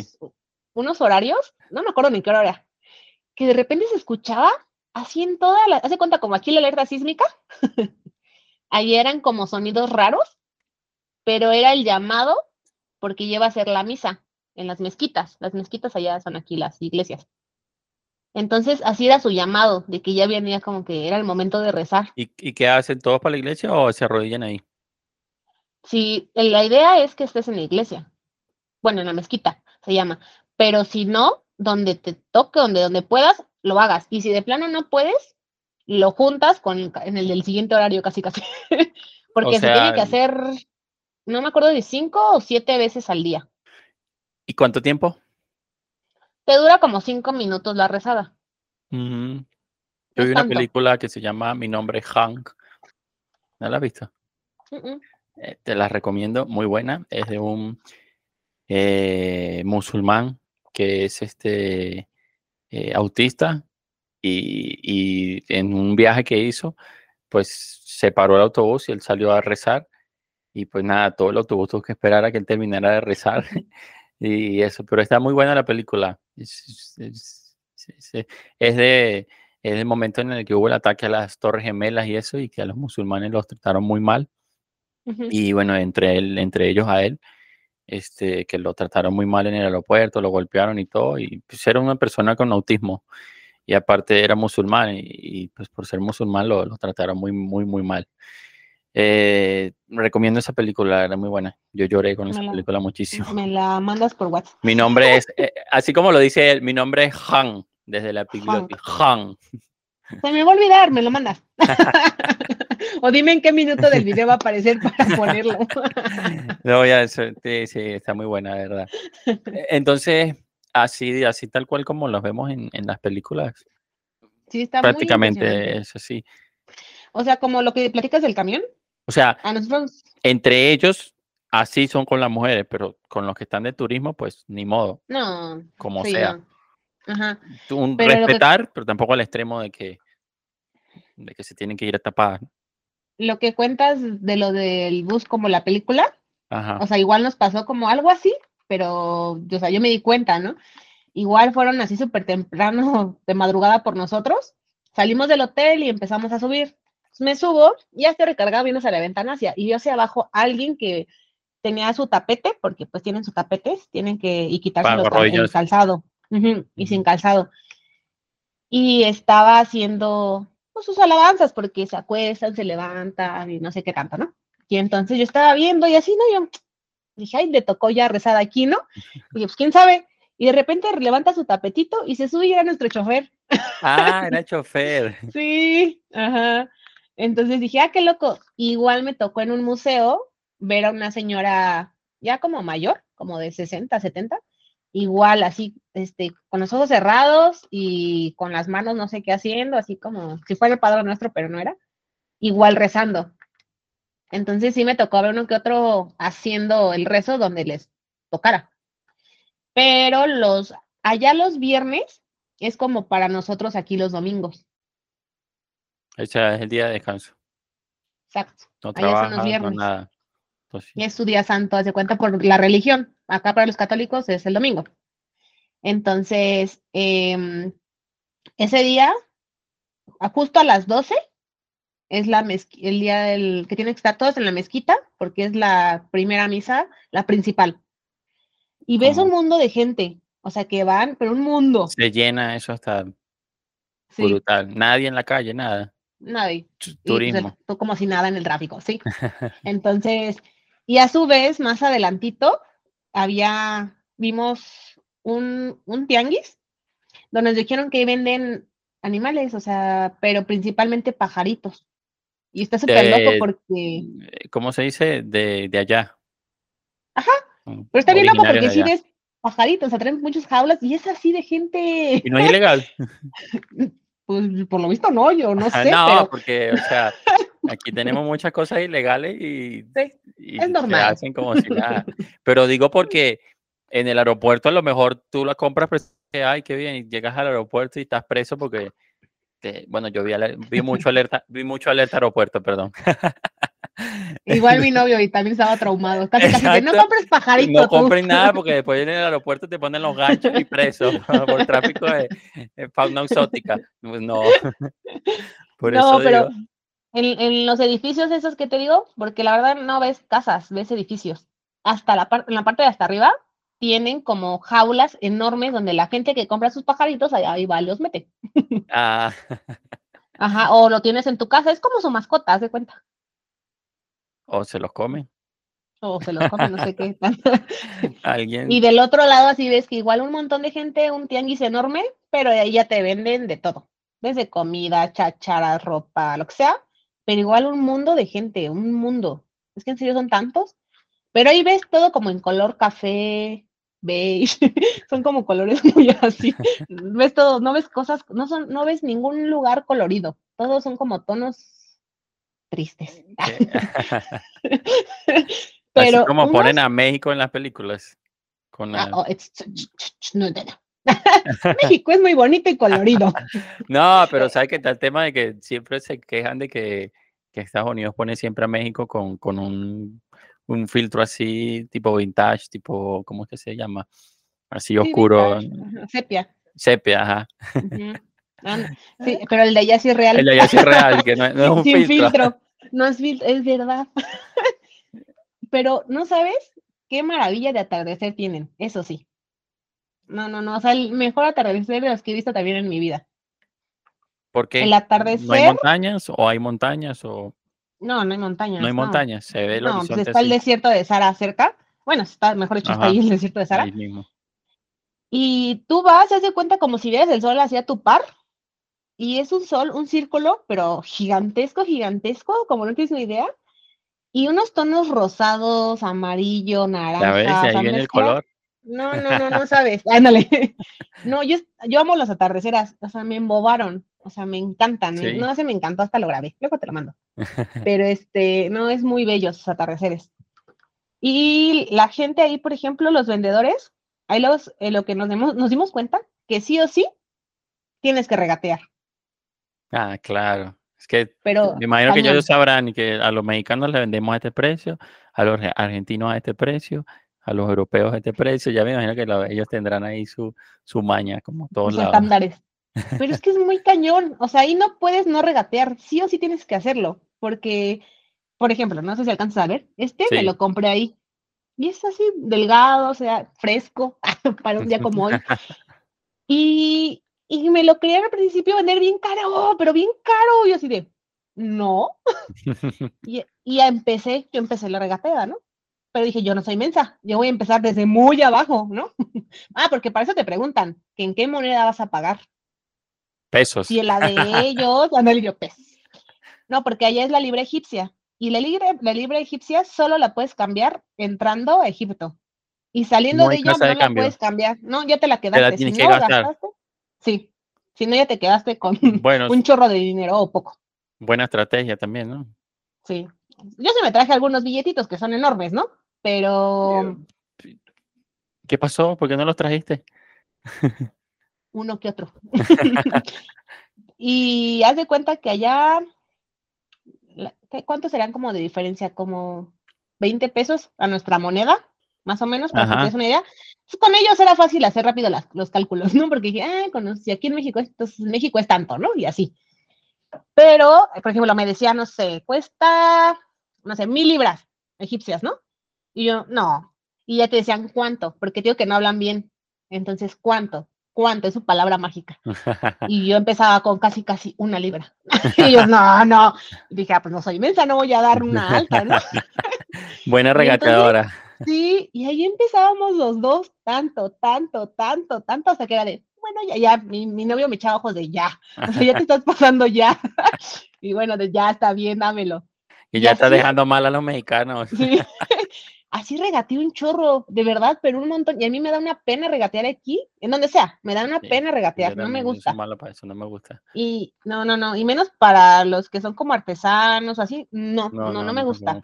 unos horarios, no me acuerdo ni qué hora que de repente se escuchaba así en toda la, hace cuenta como aquí la alerta sísmica, ahí eran como sonidos raros, pero era el llamado porque lleva a ser la misa en las mezquitas, las mezquitas allá son aquí las iglesias. Entonces, así era su llamado, de que ya venía como que era el momento de rezar. ¿Y, y qué hacen todos para la iglesia o se arrodillan ahí? Si la idea es que estés en la iglesia, bueno, en la mezquita se llama, pero si no, donde te toque, donde, donde puedas, lo hagas. Y si de plano no puedes, lo juntas con en el del siguiente horario casi casi. Porque se tiene que hacer, no me acuerdo de cinco o siete veces al día. ¿Y cuánto tiempo? Te dura como cinco minutos la rezada. Yo vi una película que se llama Mi nombre es Hank. ¿No la has visto? Eh, te la recomiendo, muy buena. Es de un eh, musulmán que es este eh, autista y, en un viaje que hizo, pues se paró el autobús y él salió a rezar y pues nada, todo autobús tuvo que esperar a que él terminara de rezar y eso, pero está muy buena la película. Es, es, de es el momento en el que hubo el ataque a las Torres Gemelas y eso, y que a los musulmanes los trataron muy mal. Y bueno, entre, él, entre ellos a él, este, que lo trataron muy mal en el aeropuerto, lo golpearon y todo, y pues era una persona con autismo, y aparte era musulmán, y, pues por ser musulmán lo, lo, trataron muy, muy, muy mal. Eh, recomiendo esa película, era muy buena. Yo lloré con esa película muchísimo. Me la mandas por WhatsApp. Mi nombre es, eh, así como lo dice él, mi nombre es Han, desde la película. Han. Se me va a olvidar, me lo mandas. o dime en qué minuto del video va a aparecer para ponerlo. no, ya, sí, sí, está muy buena, verdad. E, entonces, así, así tal cual como los vemos en, en las películas. Sí, está Prácticamente es así. O sea, como lo que platicas del camión. O sea, entre ellos, así son con las mujeres, pero con los que están de turismo, pues ni modo. No. Como sea. Ajá. Un respetar, pero tampoco al extremo de que, de que se tienen que ir a tapar lo que cuentas de lo del bus como la película, o sea, igual nos pasó como algo así, pero, o sea, yo me di cuenta, ¿no? Igual fueron así súper temprano de madrugada por nosotros. Salimos del hotel y empezamos a subir. Me subo ya estoy recargado viendo hacia la ventana hacia, y yo hacia abajo alguien que tenía su tapete, porque pues tienen su tapete, tienen que y quitarse el calzado, y sin calzado. Y estaba haciendo pues, sus alabanzas, porque se acuestan, se levantan y no sé qué tanto, ¿no? Y entonces yo estaba viendo y así, ¿no? Yo dije, ay, le tocó ya rezar aquí, ¿no? Y pues quién sabe. Y de repente levanta su tapetito y se sube y era nuestro chofer. Ah, era chofer. sí, ajá. Entonces dije, ah, qué loco. Igual me tocó en un museo ver a una señora ya como mayor, como de 60, 70, igual así, este, con los ojos cerrados y con las manos no sé qué haciendo, así como si fuera el Padre Nuestro, pero no era, igual rezando. Entonces sí me tocó ver uno que otro haciendo el rezo donde les tocara. Pero los, allá los viernes es como para nosotros aquí los domingos. Ese es el día de descanso. Exacto. No trabaja, no nada. Pues es su día santo, hace cuenta por la religión. Acá para los católicos es el domingo. Entonces, em, ese día, justo a las 12, es la el día del, que tienen que estar todos en la mezquita, porque es la primera misa, la principal. Y ves un mundo de gente, o sea, que van, pero un mundo. Se llena eso hasta brutal. Nadie en la calle, nada. Nadie. Turismo. tú como si nada en el tráfico, sí. Entonces, y a su vez, más adelantito, había, vimos un, un tianguis donde nos dijeron que venden animales, o sea, pero principalmente pajaritos. Y está súper loco porque... ¿Cómo se dice? De, de allá. Ajá. Mm, pero está bien loco porque si ves pajaritos, o sea, traen muchas jaulas y es así de gente... Y no es ilegal. pues por lo visto no, yo no sé. no, porque, o sea, Aquí tenemos muchas cosas ilegales y, es normal. Se hacen como si nada. Pero digo porque en el aeropuerto a lo mejor tú la compras, pero ay, qué bien, y llegas al aeropuerto y estás preso porque, bueno, yo vi, vi mucho alerta, vi mucho alerta aeropuerto, perdón. Igual mi novio y también estaba traumado. Casi, casi que no compres pajarito. No tú". compren nada porque después en el aeropuerto te ponen los ganchos y presos por tráfico de, de fauna exótica. Pues No. Por no, eso pero digo, en, en los edificios esos que te digo, porque la verdad no ves casas, ves edificios. Hasta la parte, en la parte de hasta arriba tienen como jaulas enormes donde la gente que compra sus pajaritos ahí, ahí va los mete. ah, Ajá, o lo tienes en tu casa, es como su mascota, haz de cuenta. O se los comen. O se los come, no sé qué. Alguien. Y del otro lado así ves que igual un montón de gente, un tianguis enorme, pero ahí ya te venden de todo. Desde comida, chácharas, ropa, lo que sea. Pero igual un mundo de gente, un mundo. Es que en serio son tantos. Pero ahí ves todo como en color café, beige. son como colores muy así. ves todo, no ves cosas, no son, no ves ningún lugar colorido. Todos son como tonos tristes. Así Pero como unos- ponen a México en las películas. Con Ah, la- oh, it's- no, no, no. México es muy bonito y colorido. No, pero ¿sabes qué está el tema de que siempre se quejan de que, que Estados Unidos pone siempre a México con, con un, un filtro así, tipo vintage, tipo, ¿cómo es que se llama? Así Sí, oscuro, vintage, Sepia. sepia, ajá. ujú. Anda, Sí, pero el de allá sí es real. El de allá sí es real, que no, es- no es un Sin filtro. filtro. No es filtro, es verdad. pero no sabes qué maravilla de atardecer tienen, eso sí. No, no, no, o sea, el mejor atardecer de los que he visto también en mi vida. ¿Por qué? El ¿No hay atardecer, montañas o hay montañas o no, no hay montañas. no hay montañas? Se ve el No, pues horizonte está el desierto de Sara cerca. Bueno, está, mejor dicho, está Ajá. ahí el desierto de Sara. ahí mismo. Y tú vas, haz de cuenta como si vieras el sol hacia tu par. Y es un sol, un círculo, pero gigantesco, gigantesco, como no tienes ni idea. Y unos tonos rosados, amarillo, naranja. Ves, ahí viene el color. No, no, no, no sabes. Ándale. No, yo, yo amo los atardeceras. O sea, me embobaron. O sea, me encantan. Sí. No sé, me encantó, hasta lo grabé. Luego te lo mando. Pero este, no, es muy bello sus atardeceres. Y la gente ahí, por ejemplo, los vendedores, ahí los, eh, lo que nos, demos- nos dimos cuenta, que sí o sí tienes que regatear. Ah, claro. Es que Pero me imagino que ellos sabrán que a los mexicanos les vendemos a este precio, a los arge- argentinos a este precio, a los europeos a este precio. Ya me imagino que la- ellos tendrán ahí su, su maña, como todos lados. estándares. Pero es que es muy cañón. O sea, ahí no puedes no regatear. Sí o sí tienes que hacerlo. Porque, por ejemplo, no sé si alcanzas a ver, este me lo compré ahí. Y es así, delgado, o sea, fresco, para un día como hoy. Y, y me lo querían al principio vender bien caro, pero bien caro. Y yo así de, no. Y, y ya empecé, yo empecé la regatea, ¿no? Pero dije, yo no soy mensa, yo voy a empezar desde muy abajo, ¿no? ah, porque para eso te preguntan, que en qué moneda vas a pagar. Pesos. Si la de ellos, ándale yo, pues. No, porque allá es la libra egipcia. Y la libra, la libra egipcia solo la puedes cambiar entrando a Egipto. Y saliendo No de ella no la cambio. puedes cambiar. No, ya te la quedaste. tienes si que no gastar. gastaste, sí. Si no, ya te quedaste con Bueno, un chorro de dinero o poco. buena estrategia también, ¿no? Sí. Yo sí me traje algunos billetitos que son enormes, ¿no? Pero ¿Qué pasó? ¿Por qué no los trajiste? uno que otro. y haz de cuenta que allá, la- ¿qué- ¿cuántos serán como de diferencia? Como 20 pesos a nuestra moneda, más o menos, para que te Ajá. des una idea. Con ellos era fácil hacer rápido las- los cálculos, ¿no? Porque dije, ah, si aquí en México, es- entonces México es tanto, ¿no? Y así. Pero, por ejemplo, me decía, no sé, cuesta, no sé, mil libras egipcias, ¿no? Y yo, no. Y ya te decían cuánto, porque digo que no hablan bien. Entonces, ¿cuánto? ¿Cuánto? Es su palabra mágica. Y yo empezaba con casi, casi una libra. y yo, no, no. Y dije, ah, pues no soy inmensa, no voy a dar una alta, ¿no? Buena regateadora. Sí, y ahí empezábamos los dos, tanto, tanto, tanto, tanto, hasta que era de, bueno, ya, ya, mi, mi novio me echaba ojos de ya, o sea, ya te estás pasando ya. y bueno, de ya está bien, dámelo. Y y ya está así- dejando mal a los mexicanos. Sí. Así regateé un chorro, de verdad, pero un montón. Y a mí me da una pena regatear aquí, en donde sea, me da una Sí, pena regatear, no me gusta. malo para eso, no me gusta. Y no, no, no, y menos para los que son como artesanos así, no, no, no, me gusta.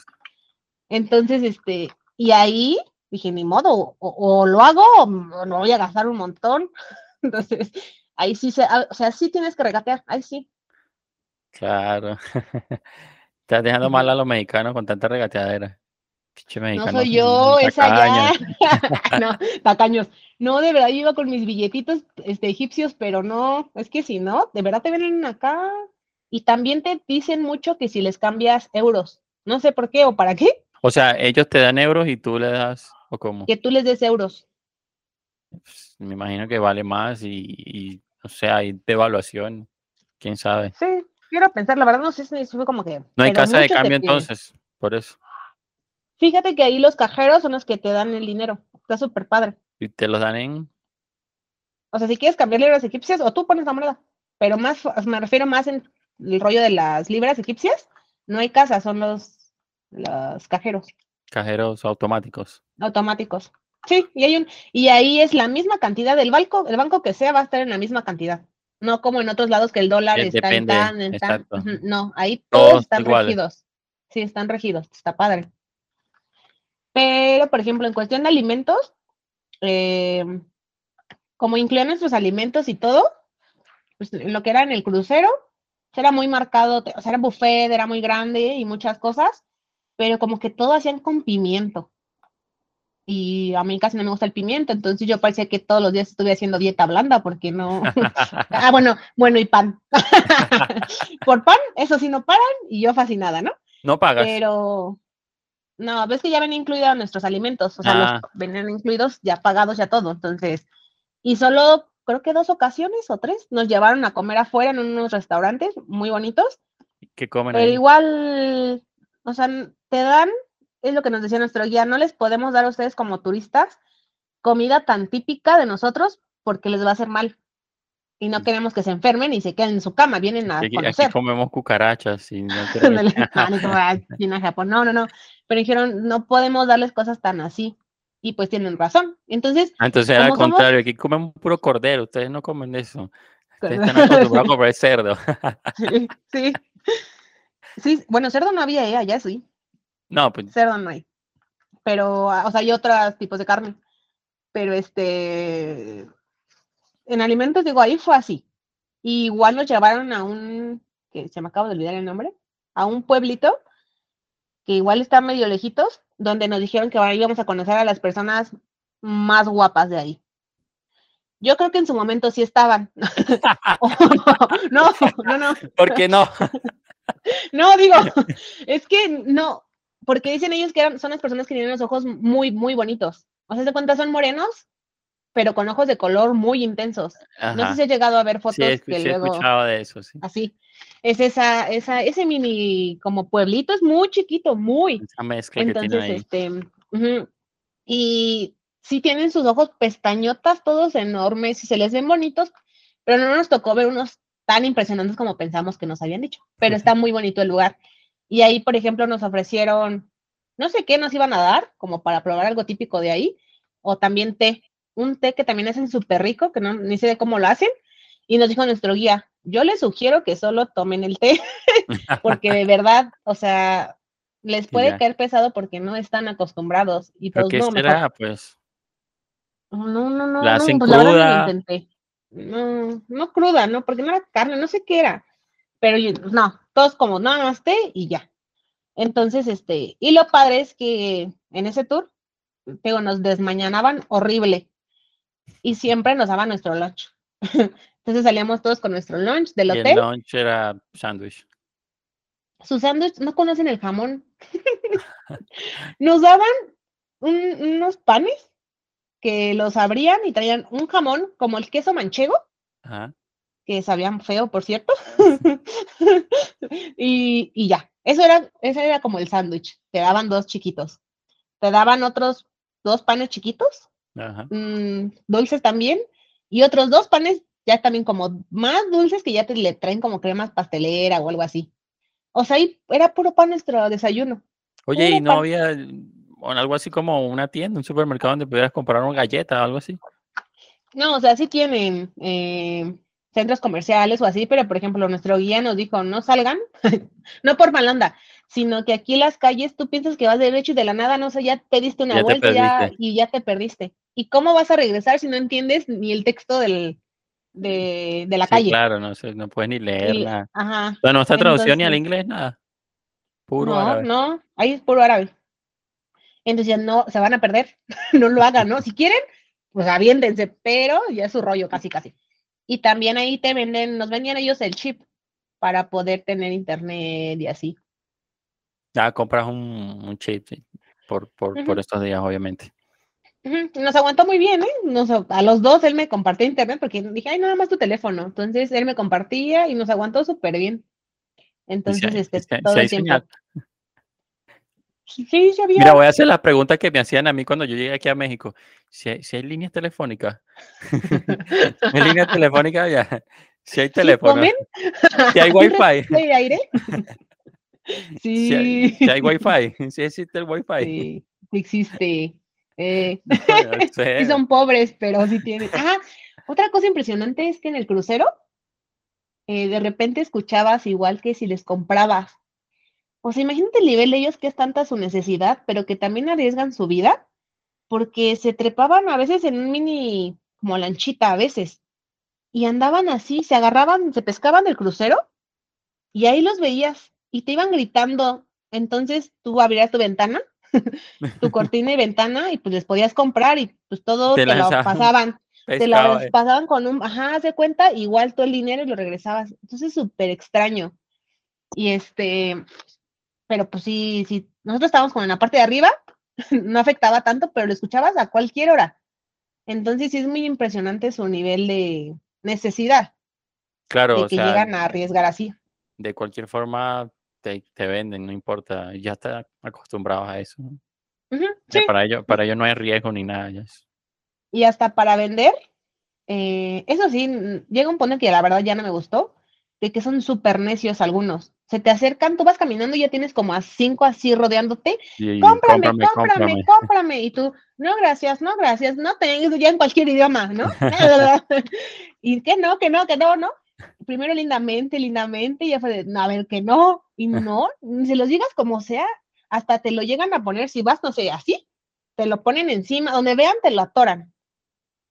Entonces, este, y ahí dije, ni modo, o, o lo hago o no voy a gastar un montón. Entonces, ahí sí, se, ah, o sea, sí tienes que regatear, ahí sí. Claro. Estás dejando mal a los mexicanos con tanta regateadera. No soy yo, es allá. no, tacaños. No, de verdad, yo iba con mis billetitos este, egipcios, pero no, es que si no, de verdad te vienen acá. Y también te dicen mucho que si les cambias euros, no sé por qué o para qué, O sea, ellos te dan euros y tú le das, o cómo. que tú les des euros. Pues, Me imagino que vale más y, y, o sea, hay devaluación. ¿Quién sabe? Sí, quiero pensar, la verdad no sé si fue como que. No hay casa de cambio entonces, por eso. Fíjate que ahí los cajeros son los que te dan el dinero. Está súper padre. Y te los dan en... O sea, si quieres cambiar libras egipcias, o tú pones la moneda. Pero más, me refiero más en el rollo de las libras egipcias. No hay casa, son los, los cajeros cajeros automáticos. automáticos. Sí, y hay un, y ahí es la misma cantidad del banco, el banco que sea va a estar en la misma cantidad. No como en otros lados que el dólar Eh, está en depende, tan, en tan. exacto. ujú, No, ahí Todos todos están iguales. regidos. Sí, están regidos, está padre. Pero, por ejemplo, en cuestión de alimentos, eh, como incluían nuestros alimentos y todo, pues lo que era en el crucero, era muy marcado, o sea, era buffet, era muy grande y muchas cosas, pero como que todo hacían con pimiento. Y a mí casi no me gusta el pimiento, entonces yo parecía que todos los días estuve haciendo dieta blanda porque no. ah, bueno, bueno, y pan. Por pan, eso sí no paran y yo fascinada, ¿no? no pagas. Pero no, ves que ya ven incluidos nuestros alimentos, o sea, Ah. los venían incluidos ya pagados ya todo, entonces, y solo creo que dos ocasiones o tres nos llevaron a comer afuera en unos restaurantes muy bonitos, ¿Qué comen pero ahí? igual, o sea, te dan, es lo que nos decía nuestro guía, no les podemos dar a ustedes como turistas comida tan típica de nosotros porque les va a hacer mal. Y no queremos que se enfermen y se queden en su cama, vienen a Aquí, aquí conocer. comemos cucarachas y no. No, no, no. Pero dijeron, no podemos darles cosas tan así. Y pues tienen razón. Entonces, Entonces era al somos- contrario, aquí comemos puro cordero, ustedes no comen eso. Ustedes están acostumbrados a comer cerdo. sí. Sí, bueno, cerdo no había, ¿eh? allá sí. No, pues Cerdo no hay. Pero, ah, o sea, hay otros tipos de carne. Pero este, en alimentos, digo, ahí fue así. Y igual nos llevaron a un, que se me acaba de olvidar el nombre, a un pueblito que igual está medio lejitos, donde nos dijeron que ahora íbamos a conocer a las personas más guapas de ahí. Yo creo que en su momento sí estaban. no, no, no. ¿por qué no? No, digo, es que no, porque dicen ellos que eran, son las personas que tienen los ojos muy, muy bonitos. O sea, de cuenta son morenos, pero con ojos de color muy intensos. No sé Ajá. si has llegado a ver fotos Sí, he, que sí he luego escuchado de eso, sí. así. Es esa, esa, ese mini como pueblito es muy chiquito, muy. Esa mezcla que tienen Entonces, ahí. este, ujú, y sí tienen sus ojos pestañotas todos enormes y se les ven bonitos, pero no nos tocó ver unos tan impresionantes como pensamos que nos habían dicho. Pero está muy bonito el lugar. Y ahí, por ejemplo, nos ofrecieron, no sé qué nos iban a dar, como para probar algo típico de ahí, o también té, un té que también hacen súper rico, que no, ni sé de cómo lo hacen, y nos dijo nuestro guía, yo les sugiero que solo tomen el té, porque de verdad, o sea, les puede ya. caer pesado porque no están acostumbrados. Y ¿Pero pues qué no, mejor- será? Pues no, no, no, ¿La no, hacen pues la ni lo cruda? intenté. No, no cruda, no, porque no era carne, no sé qué era. Pero yo- no, todos como nada más té y ya. Entonces, este, y lo padre es que en ese tour, digo, nos desmañanaban horrible. Y siempre nos daban nuestro lunch. Entonces salíamos todos con nuestro lunch del y el hotel. lunch era sándwich. Su sándwich, no conocen el jamón. Nos daban un- unos panes que los abrían y traían un jamón como el queso manchego, Ajá. Que sabían feo, por cierto. y, y ya, eso era, ese era como el sándwich. Te daban dos chiquitos. Te daban otros dos panes chiquitos, Ajá. mm, dulces también, y otros dos panes ya también como más dulces que ya te le traen como cremas pastelera o algo así. O sea, ahí era puro pan nuestro desayuno. Oye, Puro ¿y no pan. había algo así como una tienda, un supermercado donde pudieras comprar una galleta o algo así? No, o sea, sí tienen eh, centros comerciales o así, pero por ejemplo, nuestro guía nos dijo, no salgan, no por mal onda, sino que aquí las calles tú piensas que vas derecho y de la nada, no sé, ya te diste una Ya vuelta ya- y ya te perdiste. ¿Y cómo vas a regresar si no entiendes ni el texto del, de, de la Sí, calle? claro, no no puedes ni Y- leerla. ajá. O sea, no está traducción ni al inglés, nada. Puro no, árabe. no, ahí es puro árabe. Entonces ya no, se van a perder, no lo hagan, ¿no? Si quieren, pues aviéntense, pero ya es su rollo, casi, casi. Y también ahí te venden, nos vendían ellos el chip para poder tener internet y así. Ya compras un, un chip por, por, por estos días, obviamente. Nos aguantó muy bien, ¿eh? Nos, a los dos él me compartía internet porque dije, ay, nada más tu teléfono. Entonces él me compartía y nos aguantó súper bien. Si Entonces, hay, este, si hay- si todo el tiempo. señal. Sí, sí, sí había. Mira, voy a hacer las preguntas que me hacían a mí cuando yo llegué aquí a México. Si hay, si hay líneas telefónicas. ¿Hay líneas telefónicas ya? Si hay ¿Sí teléfono. Si hay wifi. ¿Sí hay aire? Si hay, Sí. si hay wifi. Si existe el wifi. Sí, sí existe. Eh, No, sí son pobres, pero sí tienen. Ah, otra cosa impresionante es que en el crucero, eh, de repente escuchabas igual que si les comprabas. O sea, imagínate el nivel de ellos que es tanta su necesidad, pero que también arriesgan su vida, porque se trepaban a veces en un mini, como lanchita a veces, y andaban así, se agarraban, se pescaban del crucero, y ahí los veías, y te iban gritando. Entonces tú abrías tu ventana, tu cortina y ventana, y pues les podías comprar, y pues todo Te te, lo pasaban. Te Pescado, lo eh. pasaban con un, ajá, haz de cuenta, igual todo el dinero y lo regresabas. Entonces, súper extraño. Y este, pero pues sí, sí, nosotros estábamos como en la parte de arriba, no afectaba tanto, pero lo escuchabas a cualquier hora. Entonces, sí es muy impresionante su nivel de necesidad, Claro, de o que sea, llegan a arriesgar así. de cualquier forma te, te venden, no importa. Ya están acostumbrados a eso. para ellos, para ellos no hay riesgo ni nada. y hasta para vender, eh, eso sí, llega un punto que la verdad ya no me gustó, de que son súper necios algunos. Se te acercan, tú vas caminando y ya tienes como a cinco así rodeándote cómprame, cómprame, cómprame, cómprame. cómprame. Y tú, no, gracias, no, gracias, no tengo ya en cualquier idioma, ¿no? y que no, que no, que no, ¿no? Primero lindamente, lindamente, y ya fue de, no, a ver, que no, y no, se los digas como sea, hasta te lo llegan a poner, si vas, no sé, así, te lo ponen encima, donde vean, te lo atoran.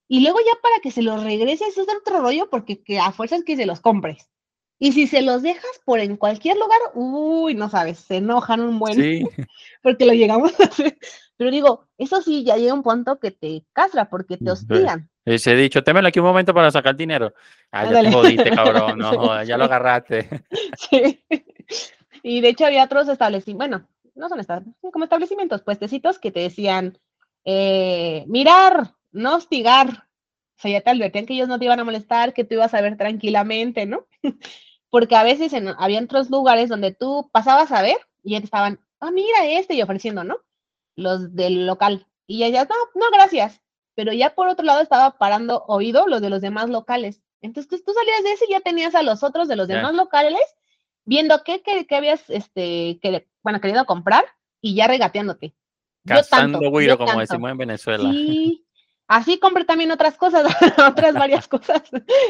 Y luego ya para que se los regreses es otro rollo, porque que a fuerzas que se los compres. Y si se los dejas por en cualquier lugar, uy, no sabes, se enojan un buen Sí, porque lo llegamos a hacer. Pero digo, eso sí, ya llega un punto que te castra porque te hostigan. les he dicho, témelo aquí un momento para sacar dinero. Ah, ya te jodiste, cabrón. No Sí, ya lo agarraste. Sí. Y de hecho había otros establecimientos, bueno, no son establecimientos, como establecimientos, puestecitos que te decían, eh, mirar, no hostigar. O sea, ya te advertían que ellos no te iban a molestar, que tú ibas a ver tranquilamente, ¿no? Porque a veces en, había otros lugares donde tú pasabas a ver y ya te estaban, ah, mira este, y ofreciendo, ¿no? Los del local. Y ya no, no, gracias. Pero ya por otro lado estaba parando oído los de los demás locales. Entonces tú salías de ese y ya tenías a los otros de los demás locales viendo qué, qué, qué habías, este, que, bueno, querido comprar y ya regateándote. Tanto, güiro, como tanto. decimos en Venezuela. Sí, así compré también otras cosas, otras varias cosas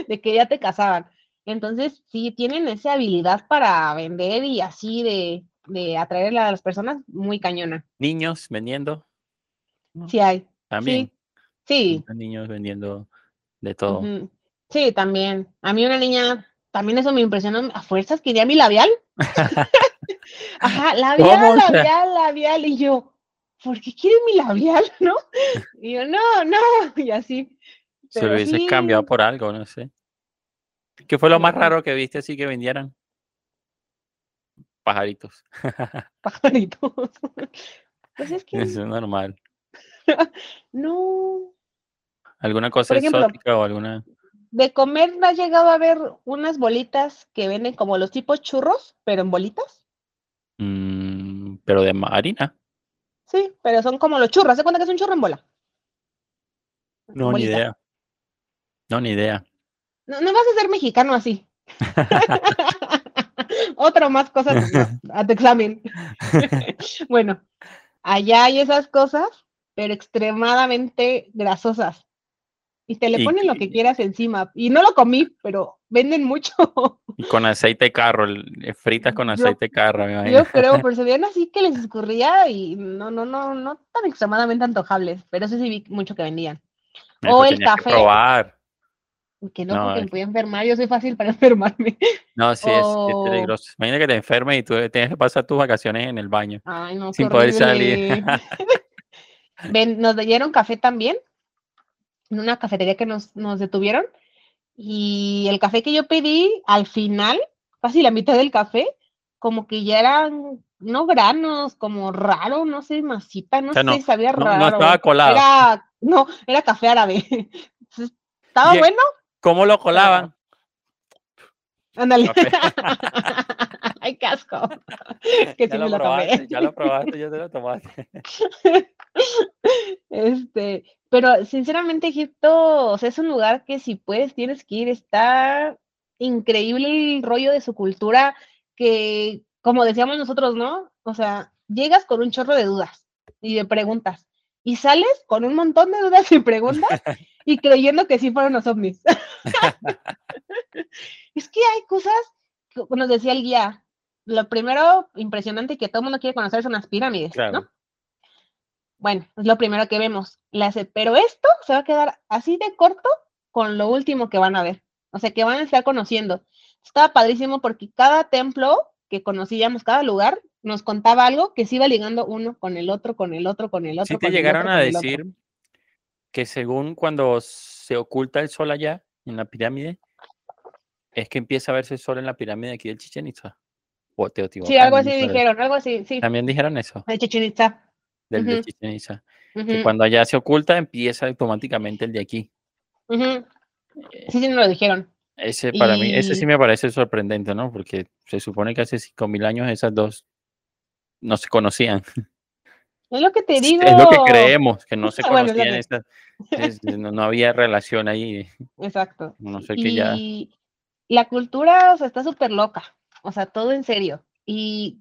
de que ya te casaban. Entonces, sí, tienen esa habilidad para vender y así de, de atraer a las personas muy cañona. Niños vendiendo Sí hay. también. Sí, Niños vendiendo de todo. Sí, también. A mí una niña, también eso me impresionó, a fuerzas quería mi labial. Ajá, labial, labial, labial. Y yo, ¿por qué quiere mi labial, no? Y yo, no, no, y así. Se lo sí, cambiado por algo, no sé. ¿Qué fue lo más raro que viste así que vendieran? Pajaritos. pajaritos. Pues es que Eso es normal. no. ¿Alguna cosa ejemplo, exótica o alguna? De comer, ¿has llegado a ver unas bolitas que venden como los tipos churros, pero en bolitas? Mm, pero de harina. Sí, pero son como los churros. ¿Se cuenta que es un churro en bola? No, ni idea. No, ni idea. No, no vas a ser mexicano así. Otra más cosas a tu examen. bueno, allá hay esas cosas, pero extremadamente grasosas. Y te le Y ponen lo que quieras encima. Y no lo comí, pero venden mucho. Y con aceite de carro, eh, fritas con aceite de carro, me. Yo creo, pero se veían así que les escurría y no, no, no, no tan extremadamente antojables, pero sí sí vi mucho que vendían. Eso o el tenías que café. probar. que no, No, porque es me podía enfermar, yo soy fácil para enfermarme. No, sí, es, es O- peligroso. Imagina que te enfermes y tú tienes que pasar tus vacaciones en el baño. Ay, no, Sin poder salir. Ven, nos dieron café también, en una cafetería que nos, nos detuvieron, y el café que yo pedí, al final, casi la mitad del café, como que ya eran, no granos, como raro, no sé, masita, no sea, no- sé, sabía no- no raro. estaba colado. Era, no, era café árabe. Estaba Bien. bueno, ¿Cómo lo colaban? ándale. Ay, casco. que sí ya me lo tomé. probaste, ya lo probaste, ya te lo tomaste. Este, pero sinceramente Egipto, o sea, es un lugar que si puedes tienes que ir, está increíble el rollo de su cultura que, como decíamos nosotros, ¿no? O sea, llegas con un chorro de dudas y de preguntas y sales con un montón de dudas y preguntas y creyendo que sí fueron los ovnis. es que hay cosas, que nos decía el guía, lo primero impresionante que todo el mundo quiere conocer son las pirámides, Claro. ¿no? Bueno, es lo primero que vemos. Pero esto se va a quedar así de corto con lo último que van a ver. O sea, que van a estar conociendo. Estaba padrísimo porque cada templo que conocíamos, cada lugar, nos contaba algo que se iba ligando uno con el otro, con el otro, con el otro. Sí te llegaron otro, a decir que según cuando se oculta el sol allá, en la pirámide, es que empieza a verse el sol en la pirámide aquí del Chichen Itza. O Teotihuacán. Sí, algo no así dijeron, algo así, sí. También dijeron eso, De Chichen Itza. del de Ujú. Chichen Itza. Que cuando allá se oculta, empieza automáticamente el de aquí. Eh, Sí, sí, nos lo dijeron. Ese para mí, ese sí me parece sorprendente, ¿no? Porque se supone que hace 5.000 años esas dos no se conocían. Es lo que te digo. Es lo que creemos, que no se bueno, conocían esas. es- no, no había relación ahí. Exacto. No sé qué ya. Y la cultura, o sea, está súper loca, o sea, todo en serio. Y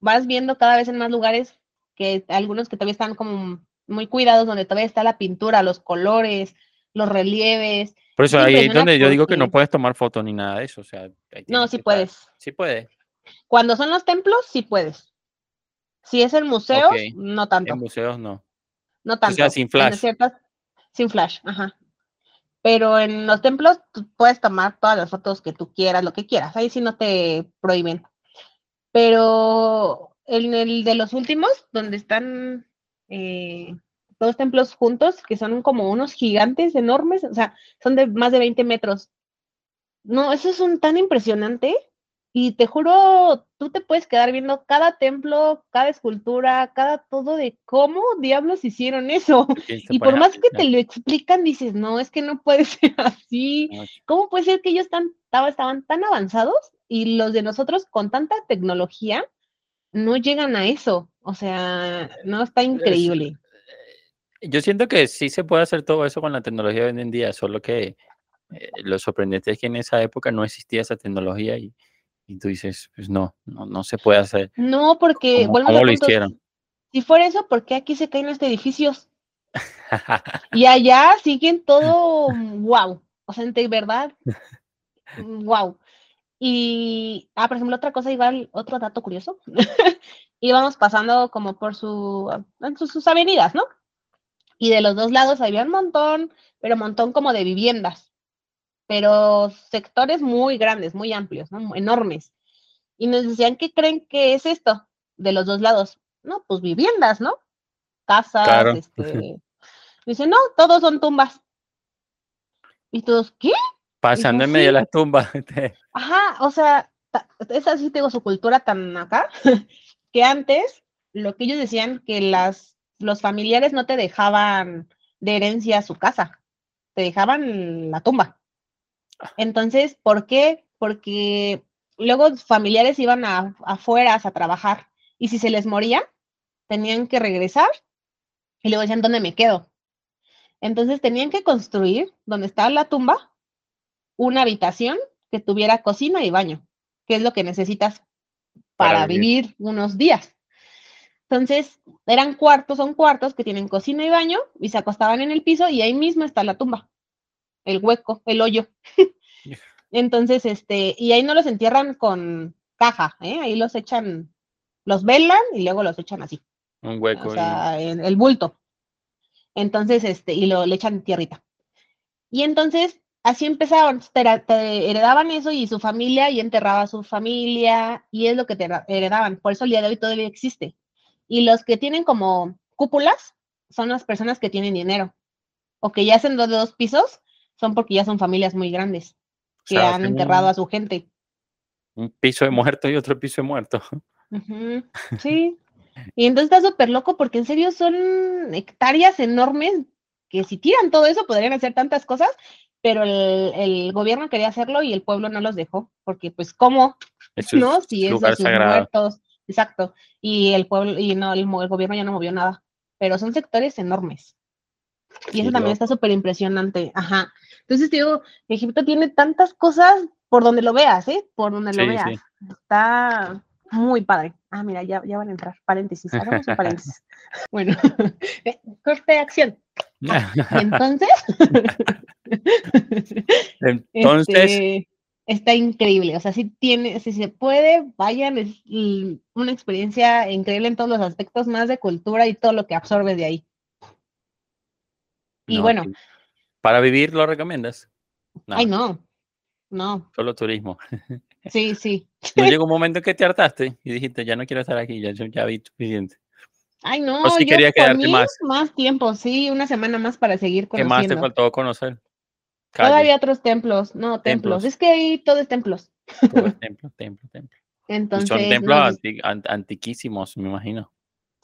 vas viendo cada vez en más lugares que algunos que todavía están como muy cuidados, donde todavía está la pintura, los colores, los relieves. Por eso ahí es donde yo digo que no puedes tomar fotos ni nada de eso. O sea, No, sí que estar- puedes. Sí puedes. Cuando son los templos, sí puedes. Si es en museos, Ok. no tanto. En museos no. No tanto. sea, sin flash. ciertas- sin flash, ajá. Pero en los templos puedes tomar todas las fotos que tú quieras, lo que quieras. Ahí sí no te prohíben. Pero en el de los últimos, donde están eh, dos templos juntos, que son como unos gigantes enormes, o sea, son de más de 20 metros. No, eso es un tan impresionante. Y te juro, tú te puedes quedar viendo cada templo, cada escultura, cada todo de cómo diablos hicieron eso. Y por más que te lo explican, dices, no, es que no puede ser así. ¿Cómo puede ser que ellos tan, estaba- estaban tan avanzados y los de nosotros con tanta tecnología no llegan a eso? O sea, no, está increíble. Yo siento que sí se puede hacer todo eso con la tecnología de hoy en día, solo que eh, lo sorprendente es que en esa época no existía esa tecnología y, y tú dices, pues no, no, no se puede hacer. No, porque, ¿Cómo- lo hicieron? Si fuera eso, ¿por qué aquí se caen los edificios? Y allá siguen todo wow. O sea, de verdad, wow. Y, ah, por ejemplo, otra cosa, igual, otro dato curioso. Íbamos pasando como por su, en sus, sus avenidas, ¿no? Y de los dos lados había un montón, pero un montón como de viviendas, pero sectores muy grandes, muy amplios, ¿no? Enormes. Y nos decían, ¿qué creen que es esto? De los dos lados. No, pues viviendas, ¿no? Casas, Claro. este. Dice, no, todos son tumbas. Y todos, ¿qué? Pasando en medio de las tumbas. este, Ajá, o sea, es así, tengo su cultura tan acá, que antes lo que ellos decían que las, los familiares no te dejaban de herencia su casa, te dejaban la tumba. Entonces, ¿por qué? Porque luego familiares iban a, afuera a trabajar y si se les moría, tenían que regresar y luego decían, ¿dónde me quedo? Entonces tenían que construir, donde estaba la tumba, una habitación que tuviera cocina y baño, que es lo que necesitas Para para, vivir. vivir. unos días. Entonces, eran cuartos, son cuartos que tienen cocina y baño y se acostaban en el piso y ahí mismo está la tumba, el hueco, el hoyo. Entonces, este, y ahí no los entierran con caja, ¿eh? ahí los echan, los velan y luego los echan así un hueco. o y- sea, en el bulto. Entonces, este, y lo le echan tierrita. Y entonces, así empezaron, te, te heredaban eso y su familia y enterraba a su familia y es lo que te heredaban. Por eso el día de hoy todavía existe. Y los que tienen como cúpulas son las personas que tienen dinero o que ya hacen dos de dos pisos, son porque ya son familias muy grandes que han enterrado a su gente. Un piso de muerto y otro piso de muerto. Sí. Y entonces está súper loco porque en serio son hectáreas enormes que si tiran todo eso podrían hacer tantas cosas, pero el, gobierno quería hacerlo y el pueblo no los dejó, porque pues cómo, ¿no? Si esos muertos, exacto, y el pueblo, y no, el, gobierno ya no movió nada, pero son sectores enormes. Y eso también está súper impresionante, ajá. Entonces digo, Egipto tiene tantas cosas por donde lo veas, ¿eh? Por donde lo veas. Está muy padre. Ah, mira, ya, ya van a entrar. Paréntesis, hagamos un paréntesis. bueno, eh, corte de acción. entonces, entonces, este, está increíble. O sea, si tiene, si se puede, vayan, es una experiencia increíble en todos los aspectos, más de cultura y todo lo que absorbe de ahí. Y bueno. ¿Para vivir lo recomiendas? Ay, no. No. Solo turismo. Sí, sí. ¿No llegó un momento en que te hartaste y dijiste, ya no quiero estar aquí, ya, ya vi suficiente? Ay, no, o sí quería quedarte más. Más tiempo, sí, una semana más para seguir conociendo. ¿Qué más te faltó conocer? Todavía otros templos, no, templos. Es que ahí todo es templos. Todo es templo, templo, templo. Entonces, son templos antiquísimos, me imagino.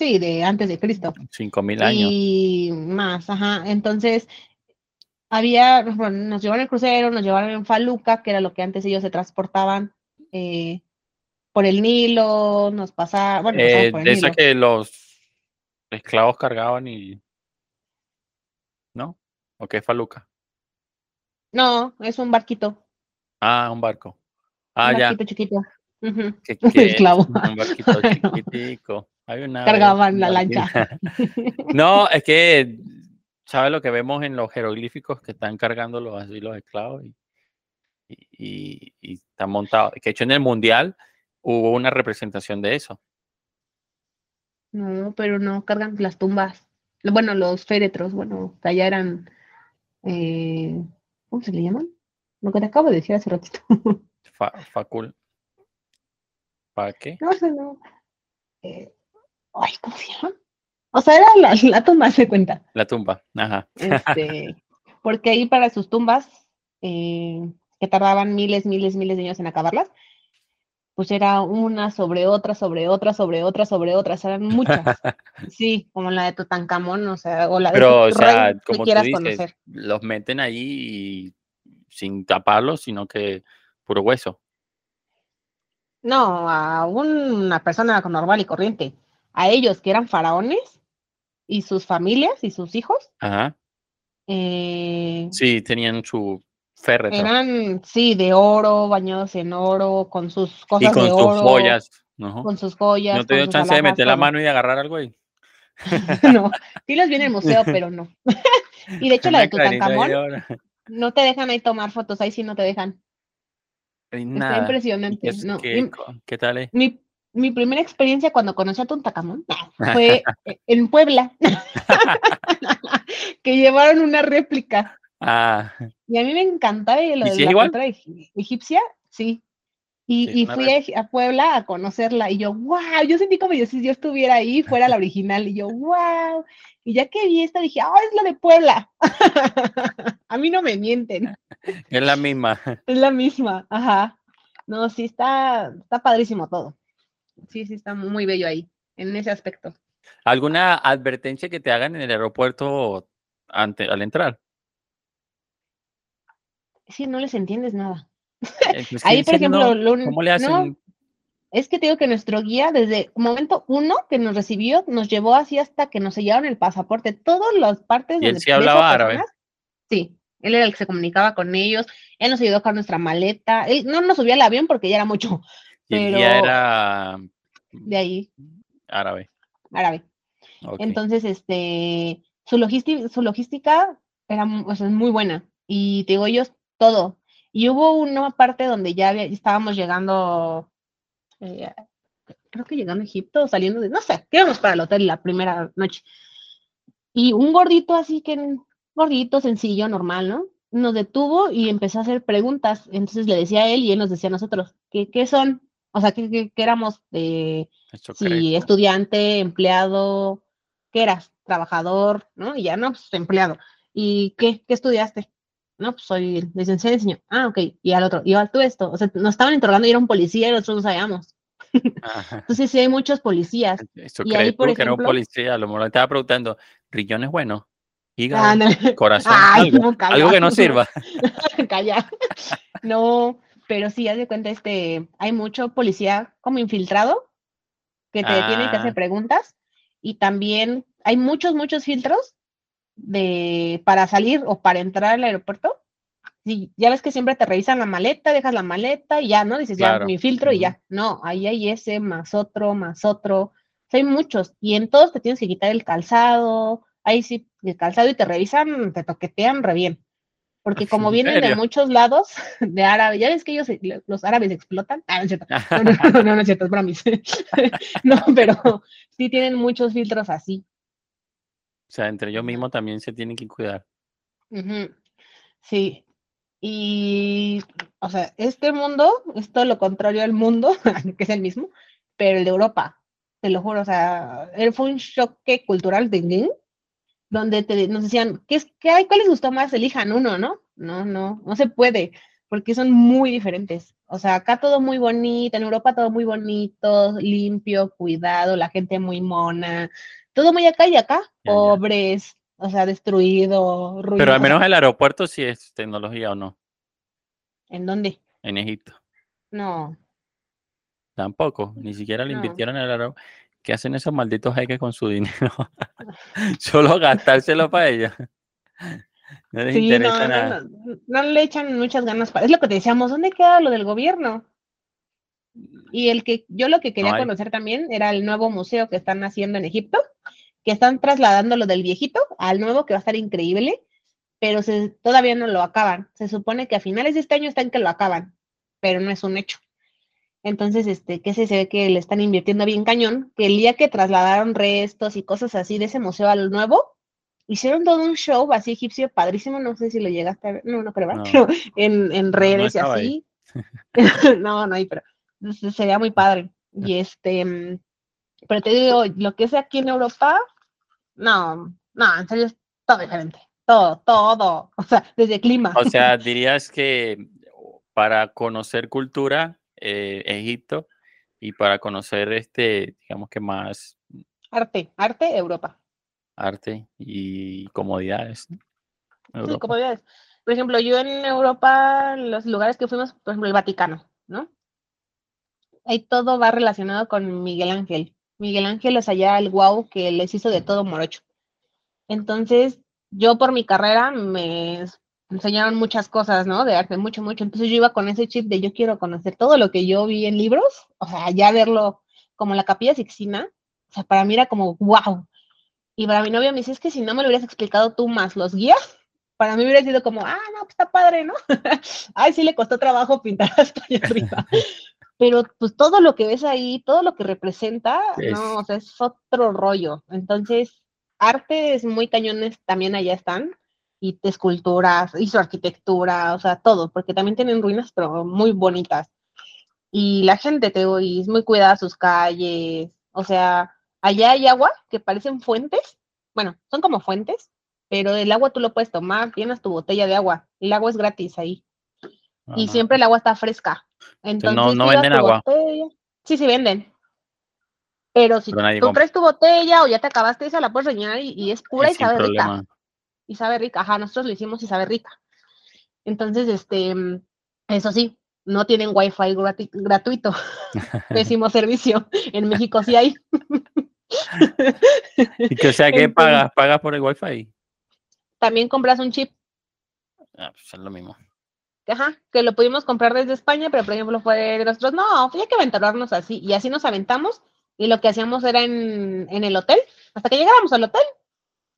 Sí, de antes de Cristo. Cinco mil años. Y más, ajá. Entonces, había, nos llevaron el crucero, nos llevaron en Faluca, que era lo que antes ellos se transportaban eh, por el Nilo, nos pasaban, bueno, eh, por el esa que los esclavos cargaban y, ¿no? ¿O qué es Faluca? No, es un barquito. Ah, un barco. Ah, un barquito chiquito. ¿Qué, Esclavo. Un barquito chiquitico. Cargaban la lancha. no, es que ¿sabes lo que vemos en los jeroglíficos que están cargando los, así, los esclavos? Y, y, están montados. Que hecho en el mundial hubo una representación de eso. No, pero no cargan las tumbas. Bueno, los féretros, bueno, allá eran. Eh, ¿Cómo se le llaman? Lo que te acabo de decir hace ratito. facul. ¿Para qué? No sé, no. Eh, ay, ¿cómo se llama? O sea, era la, tumba, se cuenta. La tumba, ajá. Este, porque ahí para sus tumbas, eh, que tardaban miles, miles, miles de años en acabarlas, pues era una sobre otra, sobre otra, sobre otra, sobre otra, eran muchas. sí, como la de Tutankamón, o sea, o la de Pero, o sea, como tú dices, los meten ahí sin taparlos, sino que puro hueso. No, a una persona normal y corriente. A ellos que eran faraones, y sus familias y sus hijos. Ajá. Eh, sí, tenían su féretro. Eran, sí, de oro, bañados en oro, con sus cosas y con sus joyas. Con sus joyas. ¿No te dio chance de meter la mano y agarrar algo ahí? no, sí los vi en el museo, pero no. y de hecho la de Tutankamón, no te dejan ahí tomar fotos, ahí sí no te dejan. Está impresionante. ¿Qué, ¿qué tal? Eh? Mi, mi primera experiencia cuando conocí a Tuntacamón fue e, en Puebla, que llevaron una réplica. Ah. Y a mí me encantaba lo de la cultura egipcia, sí. Y, fui a, Puebla a conocerla y yo, wow, yo sentí como si yo estuviera ahí, fuera la original, y yo, wow. Y ya que vi esta dije, ah, es la de Puebla. a mí no me mienten. Es la misma. Es la misma, ajá. No, sí, está, está padrísimo todo sí, sí, está muy bello ahí, en ese aspecto. ¿Alguna advertencia que te hagan en el aeropuerto ante, al entrar? Sí, no les entiendes nada. Eh, pues, ahí, por ejemplo, ¿cómo le hacen? es que te digo que nuestro guía, desde momento uno que nos recibió, nos llevó así hasta que nos sellaron el pasaporte, todas las partes. ¿Y él sí hablaba árabe? Sí, él era el que se comunicaba con ellos, él nos ayudó con nuestra maleta, él no nos subía al avión porque ya era mucho, pero... era de ahí. Árabe. Árabe. Entonces, este, su, logística, su logística era muy buena. Y te digo, ellos todo. Y hubo una parte donde ya estábamos llegando, eh, creo que llegando a Egipto, saliendo de, no sé, íbamos para el hotel la primera noche. Y un gordito así que, gordito, sencillo, normal, ¿no? nos detuvo y empezó a hacer preguntas. Entonces le decía a él y él nos decía a nosotros, ¿qué, qué son? O sea, ¿qué, qué, qué éramos? de si estudiante, empleado, ¿qué eras? Trabajador, ¿no? Y ya no, pues empleado. ¿Y qué, qué estudiaste? No, pues soy licenciado en diseño. Ah, ok. Y al otro, y al tú esto. O sea, nos estaban interrogando y era un policía y nosotros no sabíamos. Entonces sí hay muchos policías. Eso y ahí, por ejemplo, que era un policía, a lo mejor estaba preguntando, ¿riñones buenos? Hígado, corazón, algo, que no sirva. Calla. No, pero sí, haz de cuenta, este, hay mucho policía como infiltrado que te tiene que hacer ah. preguntas y también hay muchos, muchos filtros de para salir o para entrar al aeropuerto. Sí, ya ves que siempre te revisan la maleta, dejas la maleta y ya, ¿no? Dices, ya, mi filtro y ya. No, ahí hay ese, más otro, más otro. hay muchos. Y en todos te tienes que quitar el calzado, ahí sí, el calzado y te revisan, te toquetean re bien. Porque como vienen de muchos lados de árabe, ya ves que ellos, los árabes explotan. Ah, no es cierto. No, no, no, es cierto, es bromis. no, pero sí tienen muchos filtros así. O sea, entre ellos mismos también se tienen que cuidar. Sí. Y, o sea, este mundo es todo lo contrario al mundo, que es el mismo, pero el de Europa, te lo juro, o sea, fue un choque cultural de donde te, nos decían, ¿qué, es, qué hay? ¿Cuál les gustó más? Elijan uno, ¿no? No, no, no se puede, porque son muy diferentes. O sea, acá todo muy bonito, en Europa todo muy bonito, limpio, cuidado, la gente muy mona, todo muy acá y acá, pobres, o sea, destruido, ruido. Pero al menos el aeropuerto sí es tecnología o no. ¿En dónde? En Egipto. No. Tampoco, ni siquiera le invirtieron en el aeropuerto. ¿Qué hacen esos malditos jeques con su dinero? Solo gastárselo para ellos. No les interesa nada. No, le echan muchas ganas para. Es lo que te decíamos, ¿dónde queda lo del gobierno? Y el que yo lo que quería conocer también era el nuevo museo que están haciendo en Egipto, que están trasladando lo del viejito al nuevo, que va a estar increíble, pero se, todavía no lo acaban. Se supone que a finales de este año están que lo acaban, pero no es un hecho. Entonces, este, que se, ve que le están invirtiendo bien cañón, que el día que trasladaron restos y cosas así de ese museo al nuevo, hicieron todo un show así egipcio padrísimo, no sé si lo llegaste a ver, no, no creo, pero en, redes y así. no, no hay, pero sería muy padre. Y este, pero te digo, lo que es aquí en Europa, no, no, en serio es todo diferente, todo, todo, o sea, desde clima. O sea, dirías que para conocer cultura, eh, Egipto y para conocer este, digamos que más... Arte, arte, Europa. Arte y comodidades. Sí, comodidades. Por ejemplo, yo en Europa, los lugares que fuimos, por ejemplo, el Vaticano, ¿no? Ahí todo va relacionado con Miguel Ángel. Miguel Ángel es allá el guau que les hizo de todo morocho. Entonces, yo por mi carrera me enseñaron muchas cosas, ¿no? De arte, mucho, mucho. Entonces yo iba con ese chip de yo quiero conocer todo lo que yo vi en libros, o sea, ya verlo como la capilla Sixtina, o sea, para mí era como, wow. Y para mi novio me dice, es que si no me lo hubieras explicado tú más los guías, para mí hubiera sido como, ah, no, pues está padre, ¿no? Ay, sí le costó trabajo pintar hasta allá arriba. Pero pues todo lo que ves ahí, todo lo que representa, no, o sea, es otro rollo. Entonces, arte es muy cañones, también allá están y esculturas, y su arquitectura, o sea, todo, porque también tienen ruinas, pero muy bonitas. Y la gente, te digo, es muy cuidada sus calles, o sea, allá hay agua que parecen fuentes, bueno, son como fuentes, pero el agua tú lo puedes tomar, tienes tu botella de agua, el agua es gratis ahí. Y siempre el agua está fresca. Entonces, no, no venden agua. sí, sí venden. Pero si tú traes tu botella o ya te acabaste esa, la puedes rellenar y, es pura y sabe rica y sabe rica. Ajá, nosotros lo hicimos y sabe rica. Entonces, este, eso sí, no tienen wifi gratuito. Pésimo servicio. En México sí hay. ¿Y que, o sea, que pagas? ¿Pagas por el wifi? También compras un chip. Ah, pues es lo mismo. Ajá, que lo pudimos comprar desde España, pero por ejemplo fue de nosotros, no, hay que aventurarnos así. Y así nos aventamos. Y lo que hacíamos era en, en el hotel, hasta que llegáramos al hotel,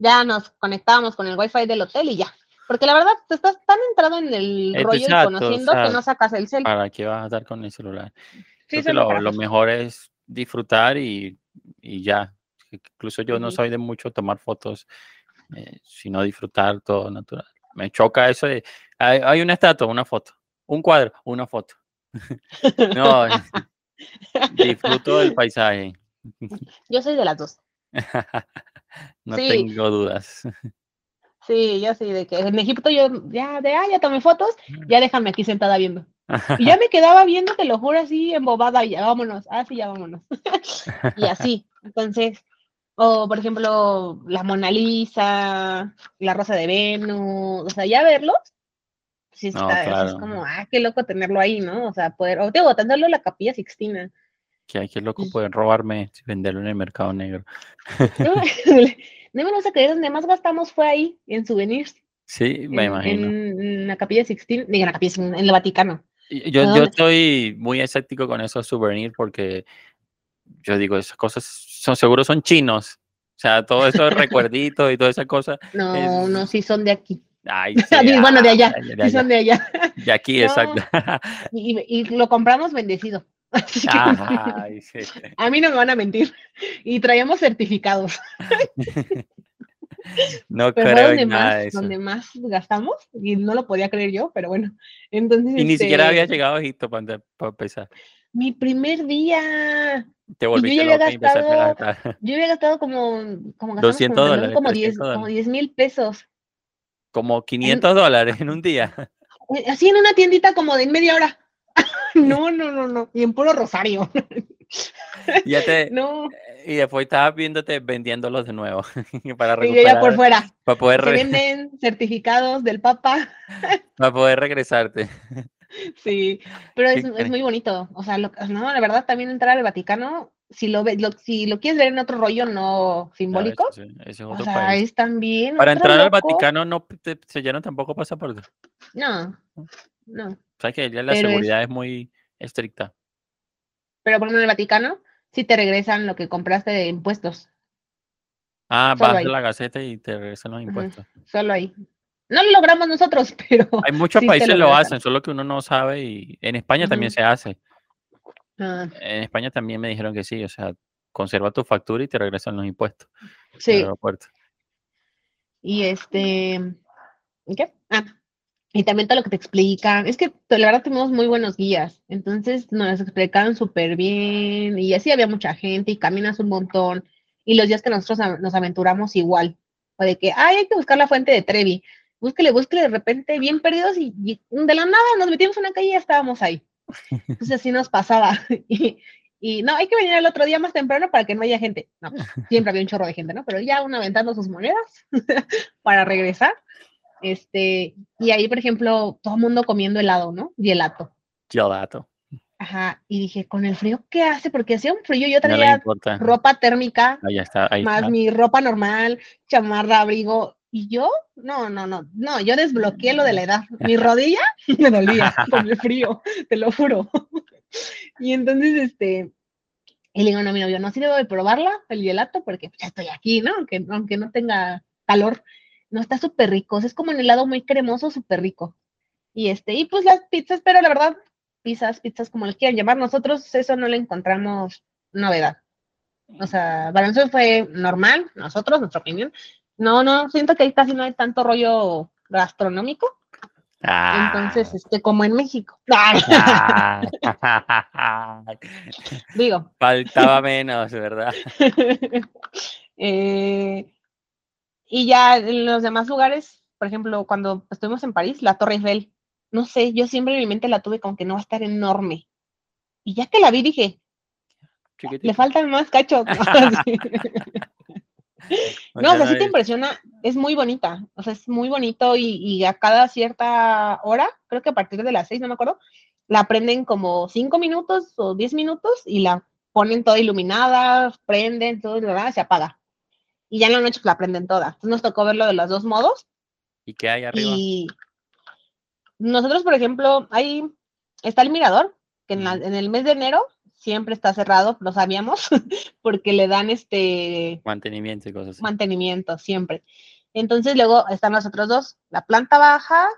ya nos conectábamos con el wifi del hotel y ya. Porque la verdad, te estás tan entrado en el rollo y conociendo que no sacas el celular. ¿Para qué vas a estar con el celular? Sí, lo, lo, mejor es disfrutar y, y ya. Incluso yo no soy de mucho tomar fotos, eh, sino disfrutar todo natural. Me choca eso de, hay, hay una estatua, una foto, un cuadro, una foto. no, disfruto del paisaje. Yo soy de las dos. no Sí. tengo dudas. Sí, yo sí, de que en Egipto yo ya, de, ah, ya tomé fotos, ya déjame aquí sentada viendo. Y ya me quedaba viendo, te lo juro, así embobada, y ya vámonos, ah, sí, ya vámonos. y así, entonces, o por ejemplo, la Mona Lisa, la Rosa de Venus, o sea, ya verlos, sí está, es como, ah, qué loco tenerlo ahí, ¿no? O sea, poder, o digo, tan solo la Capilla Sixtina. Que hay que loco pueden robarme y venderlo en el mercado negro. No, no me vas a creer, donde más gastamos fue ahí, en souvenirs, Sí, me en, imagino. en la Capilla Sixtina, en la Capilla en el Vaticano. Yo, ¿A yo estoy muy escéptico con esos souvenirs porque yo digo, esas cosas son seguro son chinos. O sea, todo eso recuerditos y todas esas cosas. No, Es- no, sí son de aquí. Ay, bueno, de allá, ay, de, Sí allá, son de allá. de aquí, No. exacto. Y, y lo compramos bendecido. Así que Ay, sí. a mí no me van a mentir. Y traíamos certificados. No Pero creo donde nada más, de eso. donde más gastamos. Y no lo podía creer yo, pero bueno. Entonces, Y ni siquiera había este, llegado a Egipto para, para empezar. Mi primer día. Te yo volviste ya había a gastado- gastar. Yo había gastado como, como, gastamos 200 como, dólares, como 10, 300 como 10 mil pesos. Como 500 dólares en un día. Así en una tiendita como de media hora. No, no, no, no. Y en puro rosario. Ya te, No, y después estabas viéndote vendiéndolos de nuevo para y yo ya por recuperar, fuera. para poder, Se venden certificados del Papa. para poder regresarte. Sí, pero ¿Qué es, es muy bonito. O sea, lo- no, la verdad, también entrar al Vaticano, si lo, ve- lo- si lo quieres ver en otro rollo no simbólico, ese es o otro sea, país. es también. Para entrar al. Vaticano no te sellaron tampoco pasaporte. No, no. Sabes que ya la Pero seguridad es muy estricta. Pero por ejemplo, en el Vaticano, sí te regresan lo que compraste de impuestos. Ah, Solo vas ahí. a la gaceta y te regresan los impuestos. Solo ahí. No lo logramos nosotros, pero. Hay muchos Sí países lo lo hacen, solo que uno no sabe y en España también se hace. ah, En España también me dijeron que sí, o sea, conserva tu factura y te regresan los impuestos sí. aeropuerto. Y este. ¿y ¿Qué? Ah, y también todo lo que te explican. Es que to- la verdad tenemos muy buenos guías. Entonces nos explicaban súper bien. Y así había mucha gente y caminas un montón. Y los días que nosotros nos aventuramos igual. O de que, ay, hay que buscar la fuente de Trevi. Búsquele, búsquele de repente, bien perdidos. Y, y de la nada nos metimos en una calle y ya estábamos ahí. Entonces así nos pasaba. Y, y no, hay que venir el otro día más temprano para que no haya gente. No, pues, siempre había un chorro de gente, ¿no? Pero ya uno aventando sus monedas para regresar. Este, y ahí, por ejemplo, todo el mundo comiendo helado, ¿no? Gelato. Gelato. Ajá. Y dije, con el frío, ¿qué hace? Porque hacía un frío, yo No traía ropa térmica, Ahí está, ahí más está. mi ropa normal, chamarra, abrigo. Y yo, no, no, no, no, yo desbloqueé lo de la edad. Mi rodilla me dolía con el frío, te lo juro. Y entonces, este, y le digo a mi novio, no, sí debo de probarla, el gelato, porque ya estoy aquí, ¿no? Aunque, aunque no tenga calor. No, está súper rico, es como un helado muy cremoso, súper rico. Y este, y pues las pizzas, pero la verdad, pizzas, pizzas como le quieran llamar, nosotros eso no le encontramos novedad. O sea, para nosotros fue normal, nosotros, nuestra opinión. No, no, siento que ahí casi no hay tanto rollo gastronómico. Ah, Entonces, este, como en México. ah. Digo, Faltaba menos, ¿verdad? Eh, y ya en los demás lugares, por ejemplo, cuando estuvimos en París, la Torre Eiffel, no sé, yo siempre en mi mente la tuve como que no va a estar enorme. Y ya que la vi, dije, Chiquitito. le faltan más cachos. No, o sea, sí te es- impresiona, es muy bonita, o sea, es muy bonito y, y a cada cierta hora, creo que a partir de las seis, no me acuerdo, la prenden como cinco minutos o diez minutos y la ponen toda iluminada, prenden, todo, ¿verdad? se apaga. Y ya en la noche la prenden toda. Entonces nos tocó verlo de los dos modos ¿Y qué hay arriba? y nosotros, por ejemplo, ahí está el mirador, que en, la- Ujú. en el mes de enero siempre está cerrado, lo sabíamos, porque le dan este Mantenimiento y cosas así. mantenimiento, siempre. Entonces luego están los otros dos, la planta baja,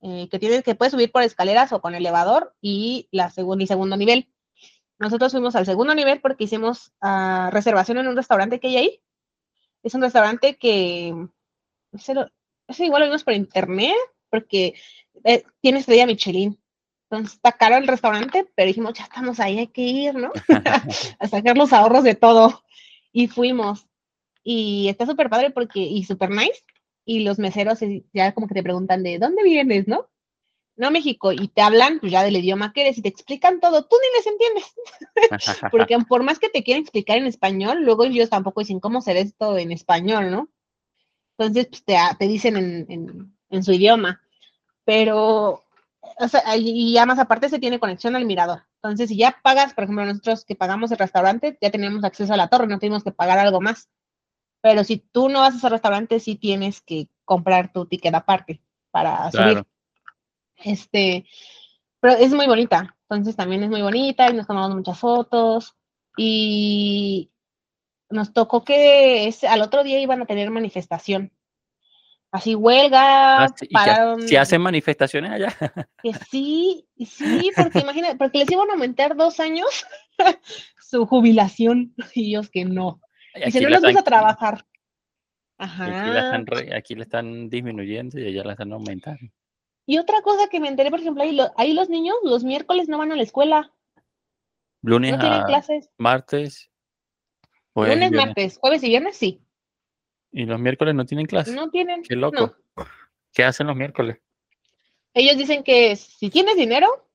eh, que tienes que puedes subir por escaleras o con elevador, y la segun- el segundo nivel. Nosotros fuimos al segundo nivel porque hicimos ah, reservación en un restaurante que hay ahí. Es un restaurante que, lo- eso igual lo vimos por internet, porque eh, tiene estrella Michelin. Entonces está caro el restaurante, pero dijimos, ya estamos ahí, hay que ir, ¿no? a sacar los ahorros de todo. Y fuimos. Y está súper padre porque, y súper nice. Y los meseros ya como que te preguntan de dónde vienes, ¿no? No, México, y te hablan pues ya del idioma que eres y te explican todo, tú ni les entiendes. porque por más que te quieran explicar en español, luego ellos tampoco dicen cómo ser esto en español, ¿no? Entonces, pues te, te dicen en, en, en su idioma. Pero o sea, y ya más aparte se tiene conexión al mirador. Entonces, si ya pagas, por ejemplo, nosotros que pagamos el restaurante, ya tenemos acceso a la torre, no tenemos que pagar algo más. Pero si tú no vas a ese restaurante, sí tienes que comprar tu ticket aparte para subir. Este, pero es muy bonita. Entonces también es muy bonita y nos tomamos muchas fotos. Y nos tocó que al otro día iban a tener manifestación así huelga, ah, si hacen manifestaciones allá. Que sí, sí, porque imagínate, porque les iban a aumentar dos años su jubilación y ellos que no. Y si no les gusta trabajar. Ajá. Aquí le, están, disminuyendo y allá la están aumentando. Y otra cosa que me enteré, por ejemplo, ahí, los niños los miércoles no van a la escuela. Lunes no tienen clases. Martes. Lunes, martes, jueves y viernes sí. ¿Y los miércoles no tienen clase? No tienen. Qué loco. ¿Qué hacen los miércoles? Ellos dicen que si tienes dinero,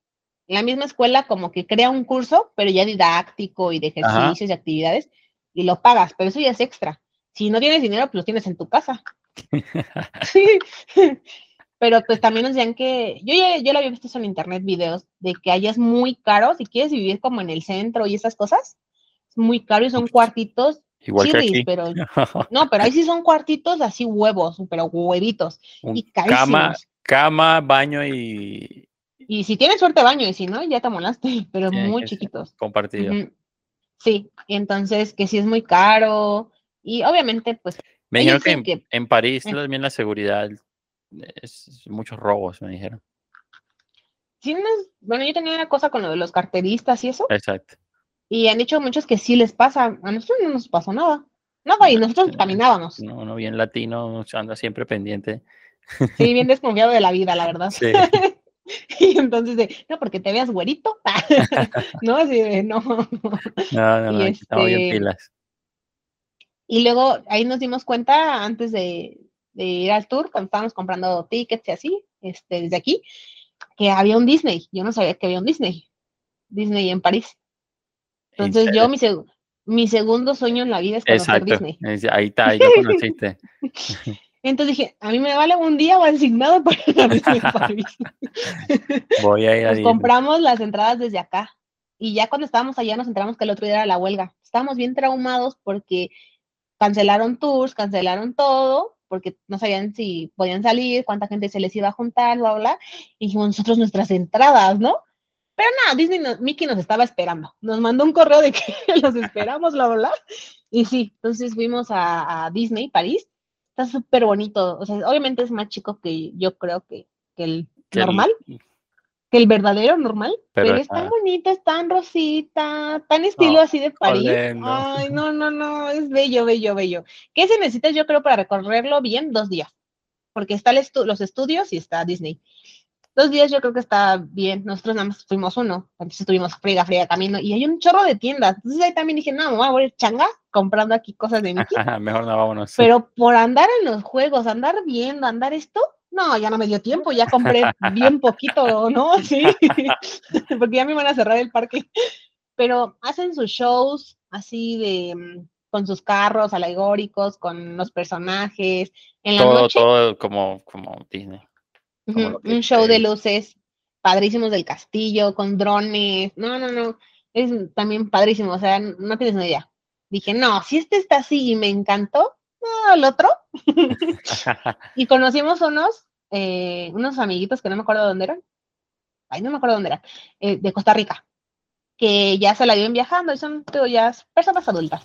la misma escuela como que crea un curso, pero ya didáctico y de ejercicios y actividades, y lo pagas, pero eso ya es extra. Si no tienes dinero, pues lo tienes en tu casa. sí. Pero pues también nos decían que, yo ya yo lo había visto en internet videos, de que allá es muy caro, si quieres vivir como en el centro y esas cosas, es muy caro y son cuartitos Igual que aquí. pero no, pero ahí sí son cuartitos así huevos, pero huevitos y carísimos. Cama, cama, baño y y si tienes suerte baño y si no ya te molaste, pero muy chiquitos. Compartido. Sí, entonces que sí es muy caro y obviamente pues me dijeron que, en, París eh. también la seguridad es muchos robos, me dijeron. Sí, bueno, yo tenía una cosa con lo de los carteristas y eso. Exacto. Y han dicho muchos que sí les pasa. A nosotros no nos pasó nada. Nada, y nosotros caminábamos. No, no, bien latino, anda siempre pendiente. Sí, bien desconfiado de la vida, la verdad. Sí. y entonces de, no, porque te veas güerito. no, así de, no. No, no, no, bien este pilas. Y luego ahí nos dimos cuenta antes de, de, ir al tour, cuando estábamos comprando tickets y así, este, desde aquí, que había un Disney. Yo no sabía que había un Disney. Disney en París. Entonces yo, mi, mi, segundo sueño en la vida es conocer Disney. Ahí está, ahí lo conociste. Entonces dije, a mí me vale un día o asignado para ir a Disney París. Voy a ir a compramos las entradas desde acá. Y ya cuando estábamos allá nos enteramos que el otro día era la huelga. Estábamos bien traumados porque cancelaron tours, cancelaron todo, porque no sabían si podían salir, cuánta gente se les iba a juntar, bla, bla. Y dijimos, nosotros nuestras entradas, ¿no? Pero nada, Disney, Mickey nos estaba esperando. Nos mandó un correo de que los esperamos, bla, bla, Y sí, entonces fuimos a, Disney, París. Está súper bonito. O sea, obviamente es más chico que yo creo que, el normal, que el verdadero normal. Pero, es tan bonito, es tan rosita, tan estilo así de París. Ay, no, no, no, es bello, bello, bello. ¿Qué se necesita, yo creo, para recorrerlo bien? Dos días. Porque está los estudios y está Disney. Dos días yo creo que está bien. Nosotros nada más fuimos uno. Entonces estuvimos friega, friega camino. Y hay un chorro de tiendas. Entonces ahí también dije, no, vamos a ir changa comprando aquí cosas de Mickey. Mejor no vámonos. Pero por andar en los juegos, andar viendo, andar esto, no, ya no me dio tiempo. Ya compré bien poquito, ¿no? Sí. Porque ya me iban a cerrar el parque. Pero hacen sus shows así de mm, con sus carros alegóricos, con los personajes. En la todo, todo como, como Disney un show de luces padrísimos del castillo, con drones. No, no, no. Es también padrísimo. O sea, no tienes ni idea. Dije, no, si este está así y me encantó, no, el otro. y conocimos unos, eh, unos amiguitos que no me acuerdo dónde eran. Ay, no me acuerdo dónde eran. Eh, de Costa Rica. Que ya se la viven viajando y son ya personas adultas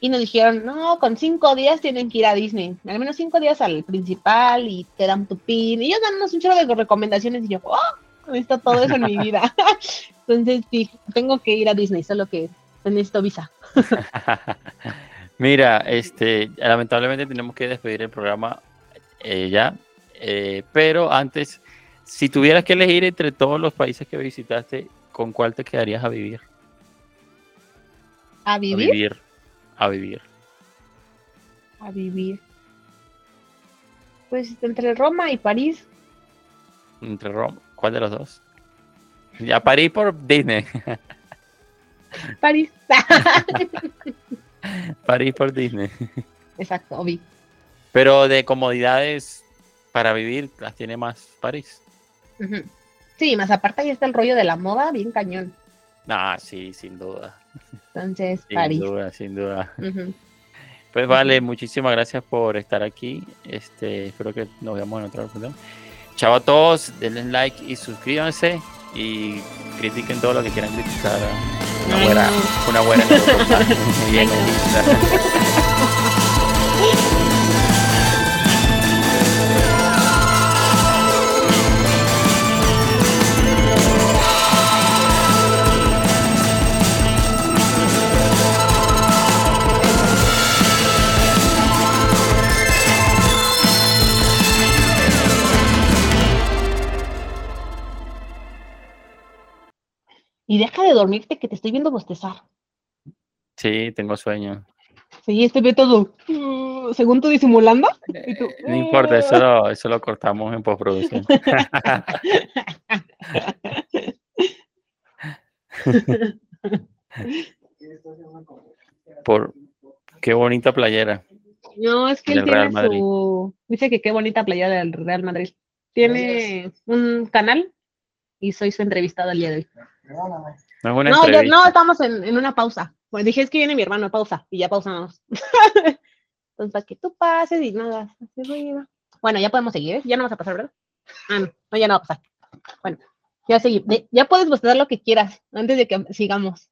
y nos dijeron, no, con cinco días tienen que ir a Disney, al menos cinco días al principal y te dan tu pin. Y ellos dan un chorro de recomendaciones y yo, oh, visto todo eso en mi vida. Entonces, sí, tengo que ir a Disney, solo que necesito visa. Mira, este, lamentablemente tenemos que despedir el programa. eh, ya. Eh, pero antes, si tuvieras que elegir entre todos los países que visitaste, ¿con cuál te quedarías a vivir? ¿A A vivir? vivir. A vivir. A vivir. Pues entre Roma y París. Entre Roma. ¿Cuál de los dos? Ya París por Disney. París. París por Disney. Exacto, obvio. Pero de comodidades para vivir, las tiene más París. Sí, más aparte ahí está el rollo de la moda, bien cañón. Ah, sí, sin duda. Entonces, Sin París. duda, sin duda. Pues vale, muchísimas gracias por estar aquí. Este, espero que nos veamos en otra oportunidad. Chao a todos, denle like y suscríbanse y critiquen todo lo que quieran criticar. Una no. una buena neurótica, bien Y deja de dormirte que te estoy viendo bostezar. Sí, tengo sueño. Sí, estoy viendo todo. uh, según tú disimulando. Y tú, No importa, eso lo, eso lo cortamos en postproducción. Por qué bonita playera. No, es que él tiene Madrid. su. Dice que qué bonita playa del Real Madrid. Tiene un canal y soy su entrevistado el día de hoy. No es una No, ya- entrevista. no, estamos en, en una pausa. Pues dije, es que viene mi hermano, pausa. Y ya pausamos. Entonces, para que tú pases y ruido. Bueno, ya podemos seguir, ¿eh? Ya no vas a pasar, ¿verdad? Ah, no, no, ya no va a pasar. Bueno, ya seguimos. Ya puedes mostrar lo que quieras antes de que sigamos.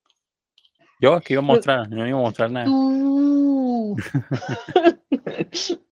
Yo aquí iba a mostrar, no iba a mostrar nada. Tú.